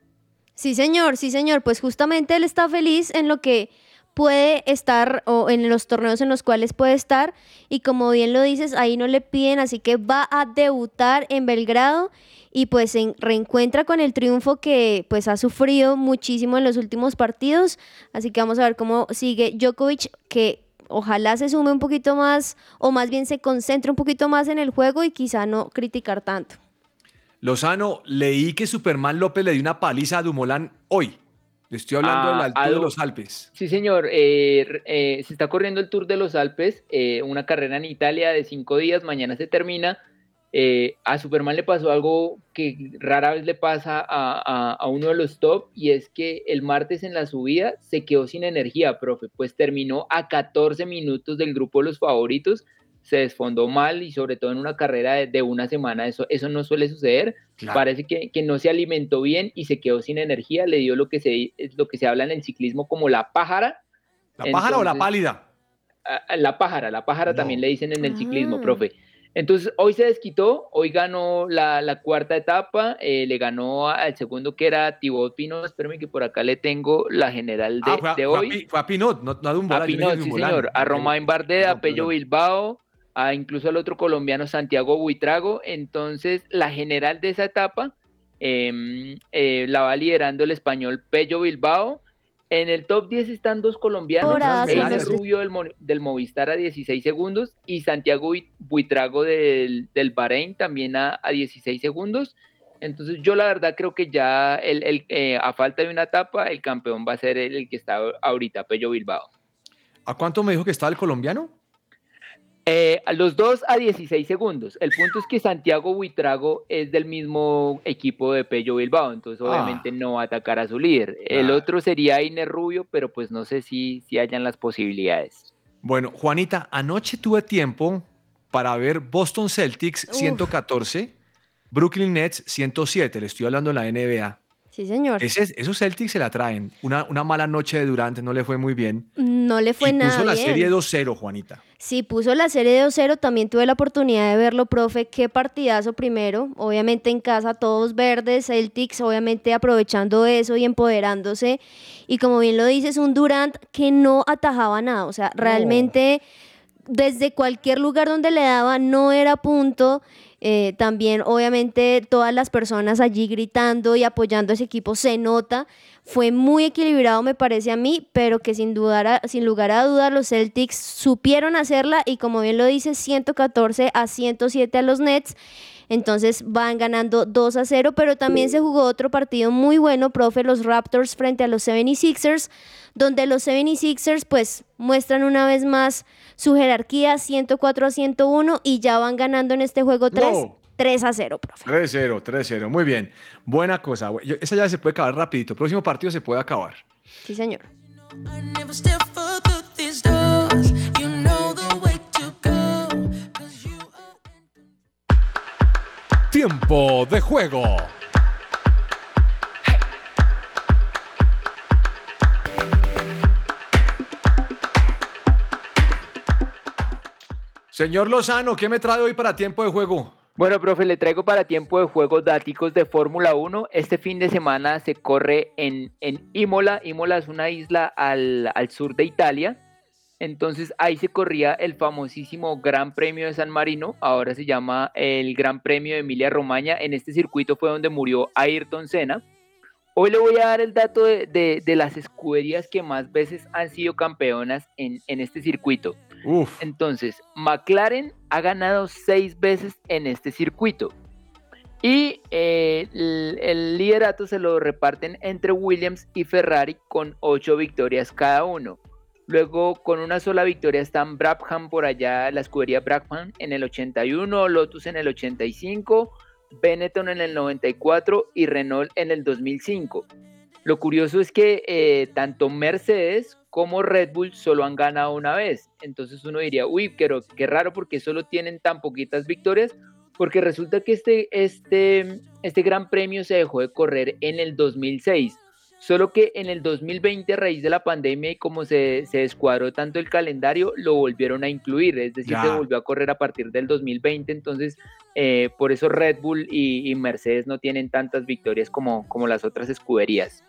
Sí, señor, sí, señor. Pues justamente él está feliz en lo que puede estar o en los torneos en los cuales puede estar y como bien lo dices, ahí no le piden, así que va a debutar en Belgrado y pues se reencuentra con el triunfo que pues ha sufrido muchísimo en los últimos partidos, así que vamos a ver cómo sigue Djokovic que ojalá se sume un poquito más o más bien se concentre un poquito más en el juego y quizá no criticar tanto. Lozano, leí que Superman López le dio una paliza a Dumoulin hoy. Le estoy hablando de la Ah, altura de los Alpes. Sí, señor. eh, eh, se está corriendo el Tour de los Alpes, eh, una carrera en Italia de cinco días. Mañana se termina. A Superman le pasó algo que rara vez le pasa a, a- a uno de los top y es que el martes en la subida se quedó sin energía, profe. Pues terminó a 14 minutos del grupo de los favoritos. Se desfondó mal y sobre todo en una carrera de, de una semana. Eso, eso no suele suceder. Claro. Parece que, que no se alimentó bien y se quedó sin energía. Le dio lo que se, es lo que se habla en el ciclismo como la pájara. ¿La pájara o la Entonces, pálida? a- a la pájara, la pájara también le dicen en el ciclismo, Ah. profe. Entonces, hoy se desquitó, hoy ganó la, la cuarta etapa, eh, le ganó al segundo que era Thibaut Pinot, espérame que por acá le tengo la general de, Ah, fue a, de fue a hoy. Fue a Pinot, no, no a Dumbola, A Pinot, sí señor, a Romain Bardet, a Pello. Bilbao, a incluso al otro colombiano Santiago Buitrago. Entonces, la general de esa etapa em, eh, la va liderando el español Pello Bilbao. En el top 10 están dos colombianos, Felipe Rubio del, Mo- del Movistar a 16 segundos y Santiago Bui- Buitrago del, del Bahrein también a, a 16 segundos. Entonces yo la verdad creo que ya el, el, eh, a falta de una etapa el campeón va a ser el, el que está ahorita, Pello Bilbao. ¿A cuánto me dijo que estaba el colombiano? Eh, a los dos a 16 segundos. El punto es que Santiago Buitrago es del mismo equipo de Pello Bilbao, entonces Ah. obviamente no va a atacar a su líder. El Claro. otro sería Iner Rubio, pero pues no sé si, si hayan las posibilidades. Bueno, Juanita, anoche tuve tiempo para ver Boston Celtics 114, Brooklyn Nets 107. Le estoy hablando de la NBA. Sí, señor. Ese- esos Celtics se la traen. Una, una mala noche de Durant no le fue muy bien. No le fue y nada puso la bien. serie 2-0, Juanita. Sí, puso la serie 2-0, también tuve la oportunidad de verlo, profe, qué partidazo primero, obviamente en casa todos verdes, Celtics obviamente aprovechando eso y empoderándose, y como bien lo dices, un Durant que no atajaba nada, o sea, realmente desde cualquier lugar donde le daba no era punto, eh, también obviamente todas las personas allí gritando y apoyando a ese equipo se nota, fue muy equilibrado me parece a mí, pero que sin, dudar sin lugar a dudas los Celtics supieron hacerla y como bien lo dice, 114 a 107 a los Nets. Entonces van ganando 2 a 0, pero también se jugó otro partido muy bueno, profe, los Raptors frente a los 76ers, donde los 76ers pues muestran una vez más su jerarquía 104 a 101 y ya van ganando en este juego 3, No. 3 a 0, profe. 3-0, 3-0. Muy bien. Buena cosa. Yo- Esa ya se puede acabar rapidito. Próximo partido se puede acabar. Sí, señor. Tiempo de juego. Señor Lozano, ¿qué me trae hoy para tiempo de juego? Bueno, profe, le traigo para tiempo de juego dáticos de Fórmula 1. Este fin de semana se corre en, en Imola. Imola es una isla al, al sur de Italia. Entonces ahí se corría el famosísimo Gran Premio de San Marino. Ahora se llama el Gran Premio de Emilia Romagna. En este circuito fue donde murió Ayrton Senna. Hoy le voy a dar el dato de, de- de las escuderías que más veces han sido campeonas en, en este circuito. Entonces, McLaren ha ganado seis veces en este circuito. Y eh, el, el liderato se lo reparten entre Williams y Ferrari con ocho victorias cada uno. Luego, con una sola victoria están Brabham por allá, la escudería Brabham en el 81, Lotus en el 85, Benetton en el 94 y Renault en el 2005. Lo curioso es que eh, tanto Mercedes como Red Bull solo han ganado una vez. Entonces uno diría, uy, pero qué raro porque solo tienen tan poquitas victorias. Porque resulta que este, este, este gran premio se dejó de correr en el 2006. Solo que en el 2020, a raíz de la pandemia y como se, se descuadró tanto el calendario, lo volvieron a incluir. Es decir, Ya. se volvió a correr a partir del 2020. Entonces, eh, por eso Red Bull y, y Mercedes no tienen tantas victorias como, como las otras escuderías.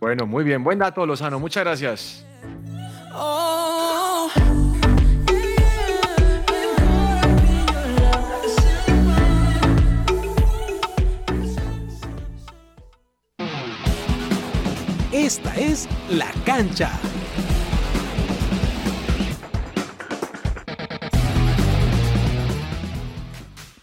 Bueno, muy bien. Buen dato, Lozano. Muchas gracias. Oh. Esta es La Cancha.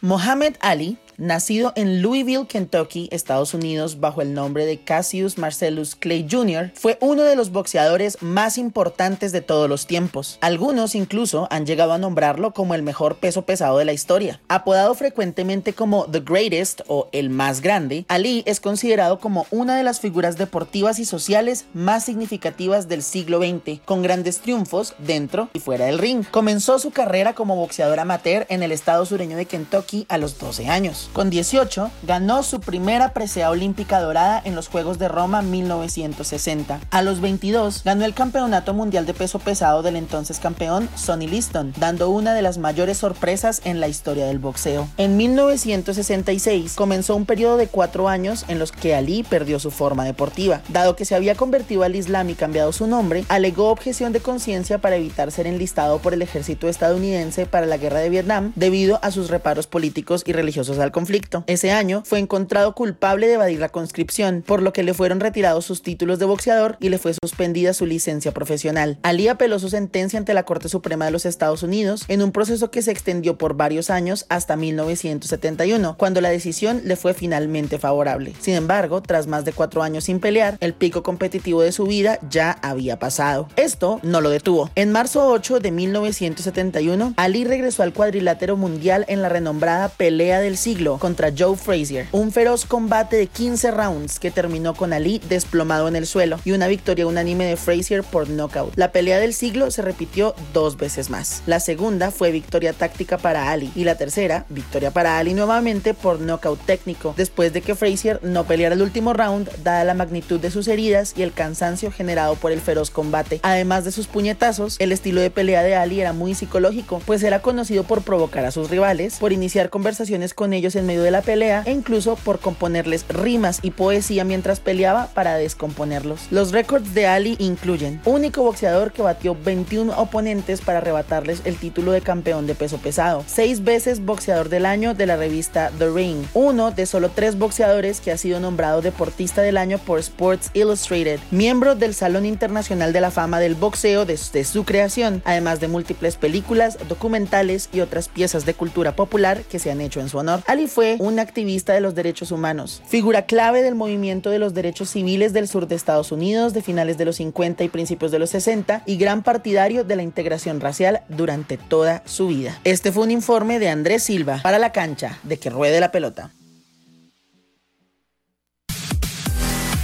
Mohammed Ali, nacido en Louisville, Kentucky, Estados Unidos, bajo el nombre de Cassius Marcellus Clay Jr., fue uno de los boxeadores más importantes de todos los tiempos. Algunos incluso han llegado a nombrarlo como el mejor peso pesado de la historia. Apodado frecuentemente como The Greatest o el más grande, Ali es considerado como una de las figuras deportivas y sociales más significativas del siglo XX, con grandes triunfos dentro y fuera del ring. Comenzó su carrera como boxeador amateur en el estado sureño de Kentucky a los 12 años. Con 18, ganó su primera presea olímpica dorada en los Juegos de Roma 1960. A los 22, ganó el Campeonato Mundial de Peso Pesado del entonces campeón Sonny Liston, dando una de las mayores sorpresas en la historia del boxeo. En 1966 comenzó un periodo de cuatro años en los que Ali perdió su forma deportiva. Dado que se había convertido al Islam y cambiado su nombre, alegó objeción de conciencia para evitar ser enlistado por el ejército estadounidense para la guerra de Vietnam debido a sus reparos políticos y religiosos al conflicto. Ese año fue encontrado culpable de evadir la conscripción, por lo que le fueron retirados sus títulos de boxeador y le fue suspendida su licencia profesional. Ali apeló su sentencia ante la Corte Suprema de los Estados Unidos en un proceso que se extendió por varios años hasta 1971, cuando la decisión le fue finalmente favorable. Sin embargo, tras más de cuatro años sin pelear, el pico competitivo de su vida ya había pasado. Esto no lo detuvo. En marzo 8 de 1971, Ali regresó al cuadrilátero mundial en la renombrada pelea del siglo contra Joe Frazier, un feroz combate de 15 rounds que terminó con Ali desplomado en el suelo y una victoria unánime de Frazier por knockout. La pelea del siglo se repitió dos veces más. La segunda fue victoria táctica para Ali y la tercera, victoria para Ali nuevamente por knockout técnico, después de que Frazier no peleara el último round dada la magnitud de sus heridas y el cansancio generado por el feroz combate. Además de sus puñetazos, el estilo de pelea de Ali era muy psicológico, pues era conocido por provocar a sus rivales, por iniciar conversaciones con ellos en medio de la pelea e incluso por componerles rimas y poesía mientras peleaba para descomponerlos. Los récords de Ali incluyen único boxeador que batió 21 oponentes para arrebatarles el título de campeón de peso pesado, seis veces boxeador del año de la revista The Ring, uno de solo tres boxeadores que ha sido nombrado deportista del año por Sports Illustrated, miembro del Salón Internacional de la Fama del Boxeo desde su creación, además de múltiples películas, documentales y otras piezas de cultura popular que se han hecho en su honor. Ali fue un activista de los derechos humanos, figura clave del movimiento de los derechos civiles del sur de Estados Unidos de finales de los 50 y principios de los 60 y gran partidario de la integración racial durante toda su vida. Este fue un informe de Andrés Silva para la cancha de que ruede la pelota.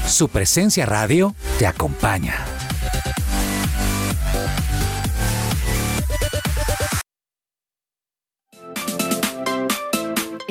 Su presencia radio te acompaña.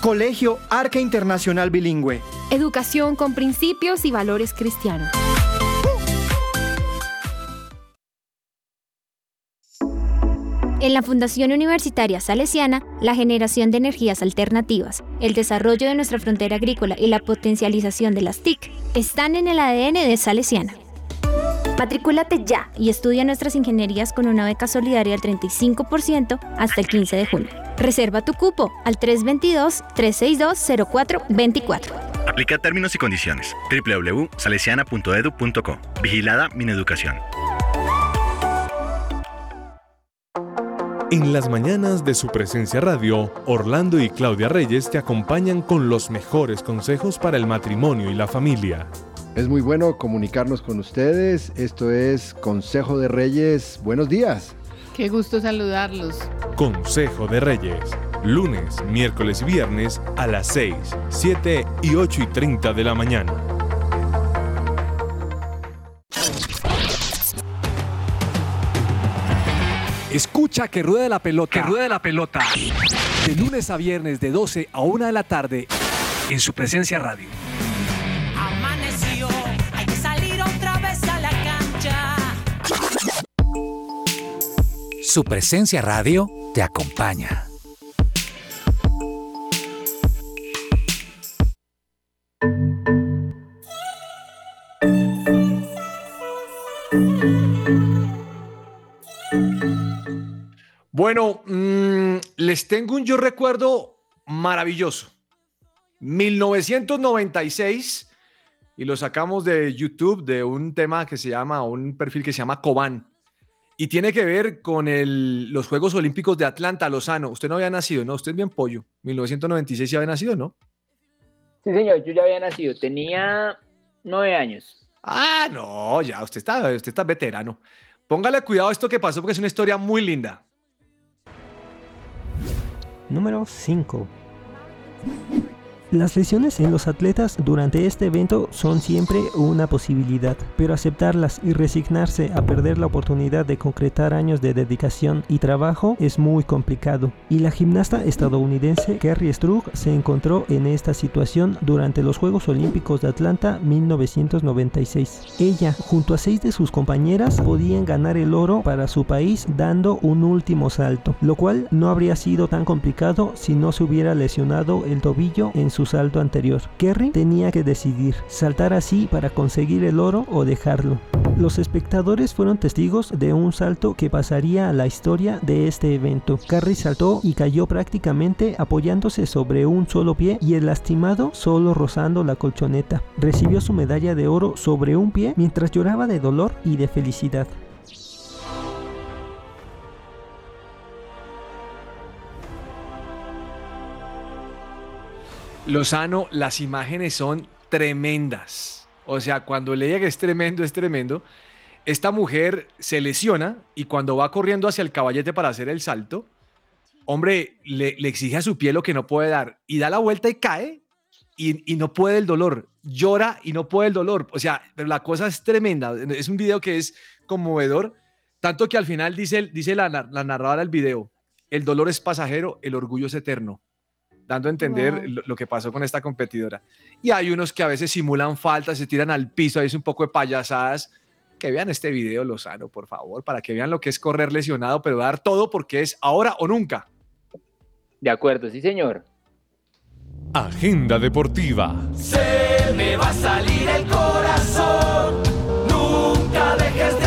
Colegio Arca Internacional Bilingüe. Educación con principios y valores cristianos. En la Fundación Universitaria Salesiana, la generación de energías alternativas, el desarrollo de nuestra frontera agrícola y la potencialización de las TIC están en el ADN de Salesiana. Matricúlate ya y estudia nuestras ingenierías con una beca solidaria del 35% hasta el 15 de junio. Reserva tu cupo al 322-362-0424. Aplica términos y condiciones. www.salesiana.edu.co. Vigilada Mineducación. En las mañanas de su presencia radio, Orlando y Claudia Reyes te acompañan con los mejores consejos para el matrimonio y la familia. Es muy bueno comunicarnos con ustedes. Esto es Consejo de Reyes. Buenos días. Qué gusto saludarlos. Consejo de Reyes. Lunes, miércoles y viernes a las 6, 7 y 8 y 30 de la mañana. Escucha que ruede la pelota. Que ruede la pelota. De lunes a viernes de 12 a 1 de la tarde en su presencia radio. Amaneció, hay que salir otra vez a la cancha. Su presencia radio te acompaña. Bueno, mm, les tengo un yo recuerdo maravilloso. 1996 y lo sacamos de YouTube de un tema que se llama, un perfil que se llama Coban. Y tiene que ver con el- los Juegos Olímpicos de Atlanta, Lozano. Usted no había nacido, ¿no? Usted es bien pollo. 1996 sí había nacido, ¿no? Sí, señor, yo ya había nacido, tenía nueve años. Ah, no, ya, usted está, usted está veterano. Póngale cuidado a esto que pasó porque es una historia muy linda. Número 5. Las lesiones en los atletas durante este evento son siempre una posibilidad, pero aceptarlas y resignarse a perder la oportunidad de concretar años de dedicación y trabajo es muy complicado. Y la gimnasta estadounidense Kerry Strug se encontró en esta situación durante los Juegos Olímpicos de Atlanta 1996. Ella, junto a seis de sus compañeras, podían ganar el oro para su país dando un último salto, lo cual no habría sido tan complicado si no se hubiera lesionado el tobillo en su salto anterior. Kerry tenía que decidir, saltar así para conseguir el oro o dejarlo. Los espectadores fueron testigos de un salto que pasaría a la historia de este evento. Kerry saltó y cayó prácticamente apoyándose sobre un solo pie y el lastimado solo rozando la colchoneta. Recibió su medalla de oro sobre un pie mientras lloraba de dolor y de felicidad. Lozano, las imágenes son tremendas. O sea, cuando le llega es tremendo, es tremendo. Esta mujer se lesiona y cuando va corriendo hacia el caballete para hacer el salto, hombre, le, exige a su pie lo que no puede dar y da la vuelta y cae y, y no puede el dolor. Llora y no puede el dolor. O sea, pero la cosa es tremenda. Es un video que es conmovedor, tanto que al final dice, dice la, la narradora del video, el dolor es pasajero, el orgullo es eterno dando a entender Wow. lo, lo que pasó con esta competidora. Y hay unos que a veces simulan faltas, se tiran al piso, es un poco de payasadas. Que vean este video, Lozano, por favor, para que vean lo que es correr lesionado, pero dar todo porque es ahora o nunca. De acuerdo, sí, señor. Agenda deportiva. Se me va a salir el corazón. Nunca dejes de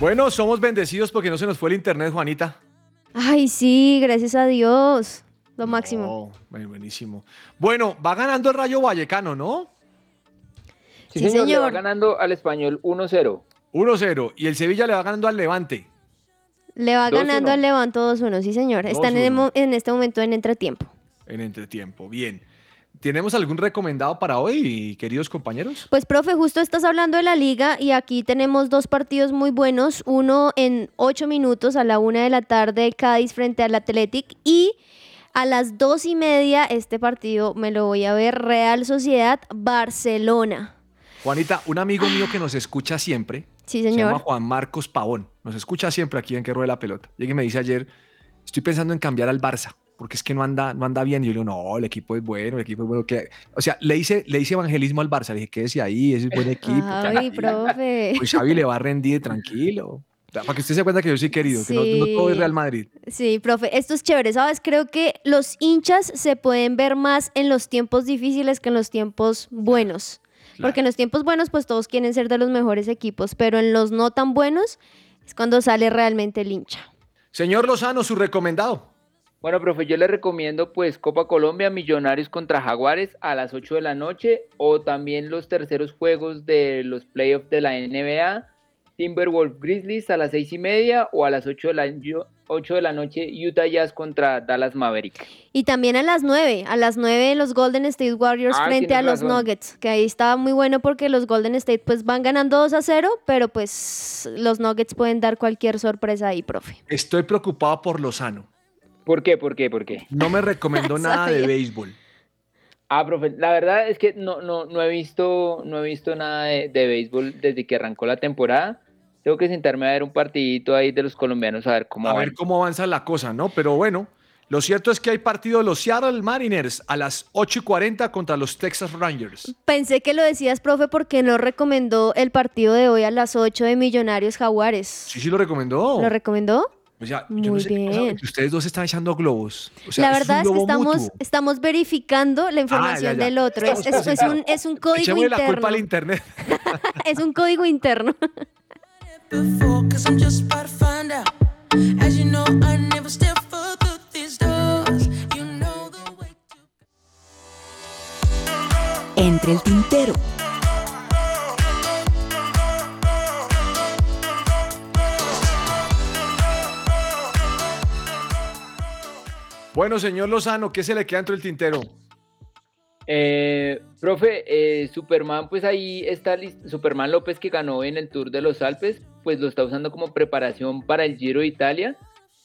Bueno, somos bendecidos porque no se nos fue el internet, Juanita. Ay, sí, gracias a Dios. Lo máximo. Oh, bueno, buenísimo. Bueno, va ganando el Rayo Vallecano, ¿no? Sí, Sí, señor, le va señor. ganando al español 1-0. 1-0. Y el Sevilla le va ganando al Levante. Le va 2-1. ganando al Levanto 2-1, sí, señor. Están en, el 2-1. mo- en este momento en entretiempo. En entretiempo. Bien. ¿Tenemos algún recomendado para hoy, queridos compañeros? Pues, profe, justo estás hablando de la liga y aquí tenemos dos partidos muy buenos. Uno en ocho minutos a la una de la tarde, Cádiz frente al Athletic. Y a las dos y media, este partido me lo voy a ver, Real Sociedad Barcelona. Juanita, un amigo mío que nos escucha siempre, Sí, se llama señor. Juan Marcos Pavón, nos escucha siempre aquí en Que Ruede la Pelota. Llega y me dice ayer, estoy pensando en cambiar al Barça, porque es que no anda, no anda bien. Y yo le digo, no, el equipo es bueno, el equipo es bueno. Que... O sea, le hice, le hice evangelismo al Barça, le dije, quédese ahí, ese es buen equipo. Ay, profe. Pues Xavi le va a rendir, tranquilo. Para que usted se cuenta que yo soy querido, que no, no todo es Sí. Real Madrid. Sí, profe, esto es chévere, ¿sabes? Creo que los hinchas se pueden ver más en los tiempos difíciles que en los tiempos buenos. Porque en los tiempos buenos, pues todos quieren ser de los mejores equipos, pero en los no tan buenos es cuando sale realmente el hincha. Señor Lozano, su recomendado. Bueno, profe, yo le recomiendo pues Copa Colombia, Millonarios contra Jaguares a las 8 de la noche o también los terceros juegos de los playoffs de la NBA, Timberwolves Grizzlies a las 6 y media o a las 8 de la, 8 de la noche Utah Jazz contra Dallas Maverick. Y también a las 9, a las 9 los Golden State Warriors Ah, frente a los razón. Nuggets, que ahí está muy bueno porque los Golden State pues van ganando 2 a 0, pero pues los Nuggets pueden dar cualquier sorpresa ahí, profe. Estoy preocupado por Lozano. ¿Por qué? ¿Por qué? ¿Por qué? No me recomendó nada de béisbol. Ah, profe, la verdad es que no, no, no he visto, no he visto nada de, de béisbol desde que arrancó la temporada. Tengo que sentarme a ver un partidito ahí de los colombianos a ver cómo a van. ver cómo avanza la cosa, ¿no? Pero bueno, lo cierto es que hay partido de los Seattle Mariners a las 8 y 40 contra los Texas Rangers. Pensé que lo decías, profe, porque no recomendó el partido de hoy a las 8 de Millonarios Jaguares. Sí, sí lo recomendó. ¿Lo recomendó? O sea, Muy yo no sé bien. Qué pasa, ustedes dos están echando globos. O sea, la verdad es, es que estamos, estamos verificando la información ah, ya, ya. del otro. Es, es, un, es un código Echémosle interno. la culpa al internet. es un código interno. Entre el tintero. Bueno, señor Lozano, ¿qué se le queda entre el tintero? Eh, profe, eh, Superman, pues ahí está Superman López que ganó en el Tour de los Alpes, pues lo está usando como preparación para el Giro de Italia.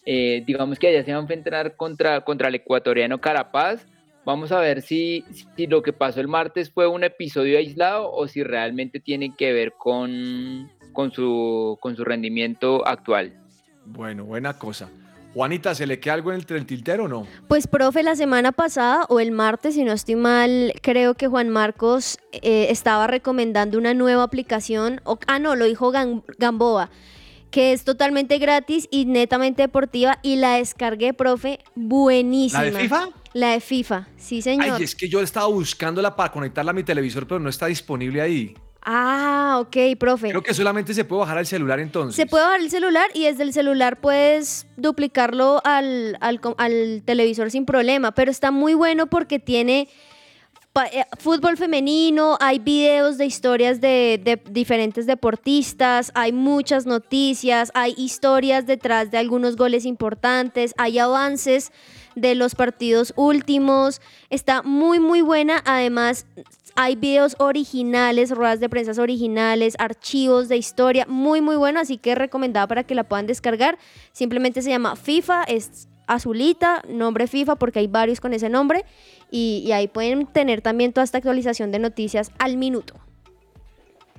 Eh, digamos que allá se va a enfrentar contra, contra el ecuatoriano Carapaz. Vamos a ver si, si lo que pasó el martes fue un episodio aislado o si realmente tiene que ver con, con, su, con su rendimiento actual. Bueno, buena cosa. Juanita, ¿se le queda algo entre el tintero o no? Pues, profe, la semana pasada o el martes, si no estoy mal, creo que Juan Marcos eh, estaba recomendando una nueva aplicación. o- ah, no, lo dijo Gam- Gamboa, que es totalmente gratis y netamente deportiva. Y la descargué, profe, buenísima. ¿La de FIFA? La de FIFA, sí, señor. Ay, es que yo estaba buscándola para conectarla a mi televisor, pero no está disponible ahí. Ah, ok, profe. Creo que solamente se puede bajar al celular entonces. Se puede bajar el celular y desde el celular puedes duplicarlo al, al al televisor sin problema, pero está muy bueno porque tiene eh, fútbol femenino, hay videos de historias de, de diferentes deportistas, hay muchas noticias, hay historias detrás de algunos goles importantes, hay avances de los partidos últimos, está muy muy buena, además hay videos originales, ruedas de prensa originales, archivos de historia, muy muy bueno, así que recomendada para que la puedan descargar. Simplemente se llama FIFA, es azulita, nombre FIFA, porque hay varios con ese nombre, y, y ahí pueden tener también toda esta actualización de noticias al minuto.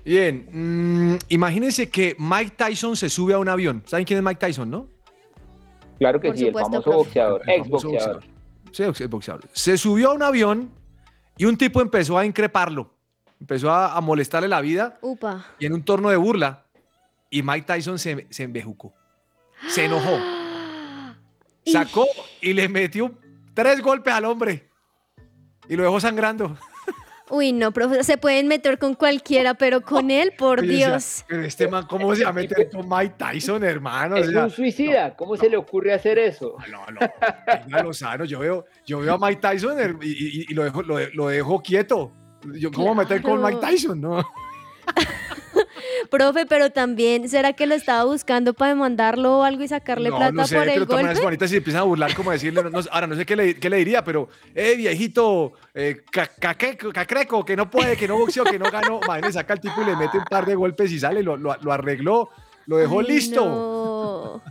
Bien, mm, imagínense que Mike Tyson se sube a un avión. ¿Saben quién es Mike Tyson, no? Claro que Por sí, supuesto, el famoso profe. boxeador, El ex famoso boxeador. Sí, ex boxeador. Se subió a un avión y un tipo empezó a increparlo. Empezó a, a molestarle la vida Upa. y en un torno de burla. Y Mike Tyson se, se embejucó. Se enojó. Sacó y le metió tres golpes al hombre. Y lo dejó sangrando. Uy, no, profe, se pueden meter con cualquiera, pero con él, por Oye, o sea, Dios. pero este man, ¿cómo se va a meter con Mike Tyson, hermano? O Es sea, un suicida, ¿cómo se le ocurre hacer eso? venga, Lozano, yo veo, yo veo a Mike Tyson y, y- y lo, dejo, lo, lo dejo quieto. Yo, ¿Cómo meter con Claro. Mike Tyson? No. Profe, pero también, ¿será que lo estaba buscando para demandarlo o algo y sacarle no, plata no sé, por el golpe? Si se empiezan a burlar, como decirle, no- no- ahora no sé qué le, qué le diría, pero, eh, viejito, eh, ca- caqueco, cacreco, que no puede, que no boxeó, que no ganó, madre, saca al tipo y le mete un par de golpes y sale, lo, lo, lo arregló, lo dejó Ay, listo. no.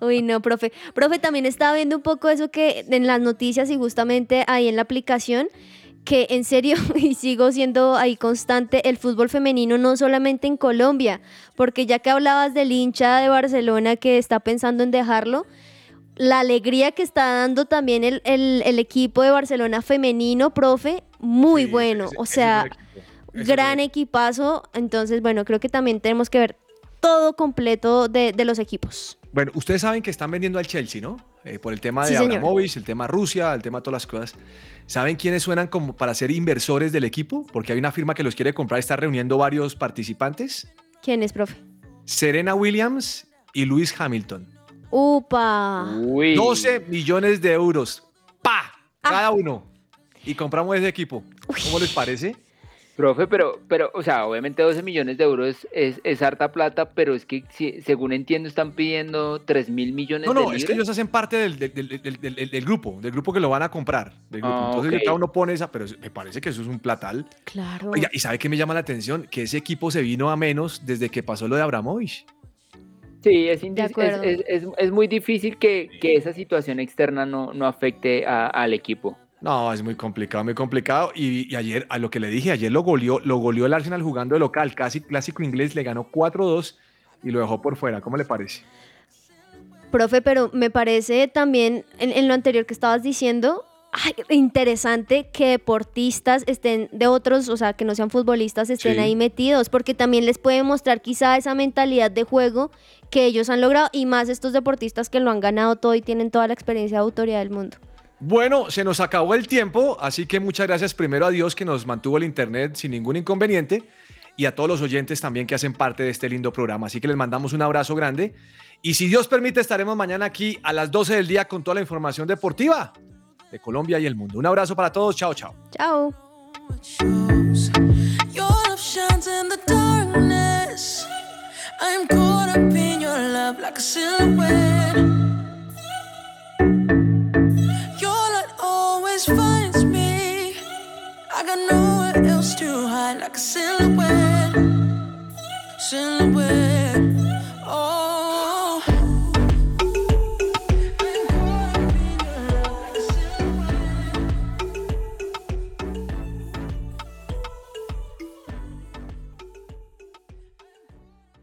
Uy, no, profe. Profe, también estaba viendo un poco eso que en las noticias y justamente ahí en la aplicación, que en serio, y sigo siendo ahí constante, el fútbol femenino no solamente en Colombia, porque ya que hablabas del hincha de Barcelona que está pensando en dejarlo, la alegría que está dando también el, el- el equipo de Barcelona femenino, profe, muy bueno. o sea, gran equipazo. Entonces, bueno, creo que también tenemos que ver todo completo de, de los equipos. Bueno, ustedes saben que están vendiendo al Chelsea, ¿no? Eh, por el tema de Sí. Abramovich, el tema Rusia, el tema de todas las cosas. ¿Saben quiénes suenan como para ser inversores del equipo? Porque hay una firma que los quiere comprar y está reuniendo varios participantes. ¿Quién es, profe? Serena Williams y Lewis Hamilton. Upa. 12 millones de euros. ¡Pa! Ah. Cada uno. Y compramos ese equipo. ¿Cómo les parece? Profe, pero, pero, o sea, obviamente 12 millones de euros es, es, es harta plata, pero es que, si- según entiendo, están pidiendo 3 mil millones No, de no, libras. es que ellos hacen parte del, del- del- del- del- del grupo, del grupo que lo van a comprar. del grupo. Ah, Entonces cada uno pone esa, pero me parece que eso es un platal. Claro. Oiga, ¿y sabe qué me llama la atención? Que ese equipo se vino a menos desde que pasó lo de Abramovich. Sí, es, es, es- es- es muy difícil que, que esa situación externa no, no afecte a- al equipo. No, es muy complicado, muy complicado. Y, y ayer, a lo que le dije, ayer lo goleó, lo goleó el Arsenal jugando de local, casi clásico inglés, le ganó 4-2 y lo dejó por fuera. ¿Cómo le parece? Profe, pero me parece también en, en lo anterior que estabas diciendo, ay, interesante que deportistas estén de otros, o sea, que no sean futbolistas, estén Sí. ahí metidos, porque también les puede mostrar quizá esa mentalidad de juego que ellos han logrado y más estos deportistas que lo han ganado todo y tienen toda la experiencia de autoridad del mundo. Bueno, se nos acabó el tiempo, así que muchas gracias primero a Dios que nos mantuvo el internet sin ningún inconveniente y a todos los oyentes también que hacen parte de este lindo programa. Así que les mandamos un abrazo grande y si Dios permite estaremos mañana aquí a las 12 del día con toda la información deportiva de Colombia y el mundo. Un abrazo para todos, chao, chao. Chao. close. Your love shines in the darkness. I'm caught up in your love like a silhouette. Got nowhere else to hide like a silhouette. Silhouette.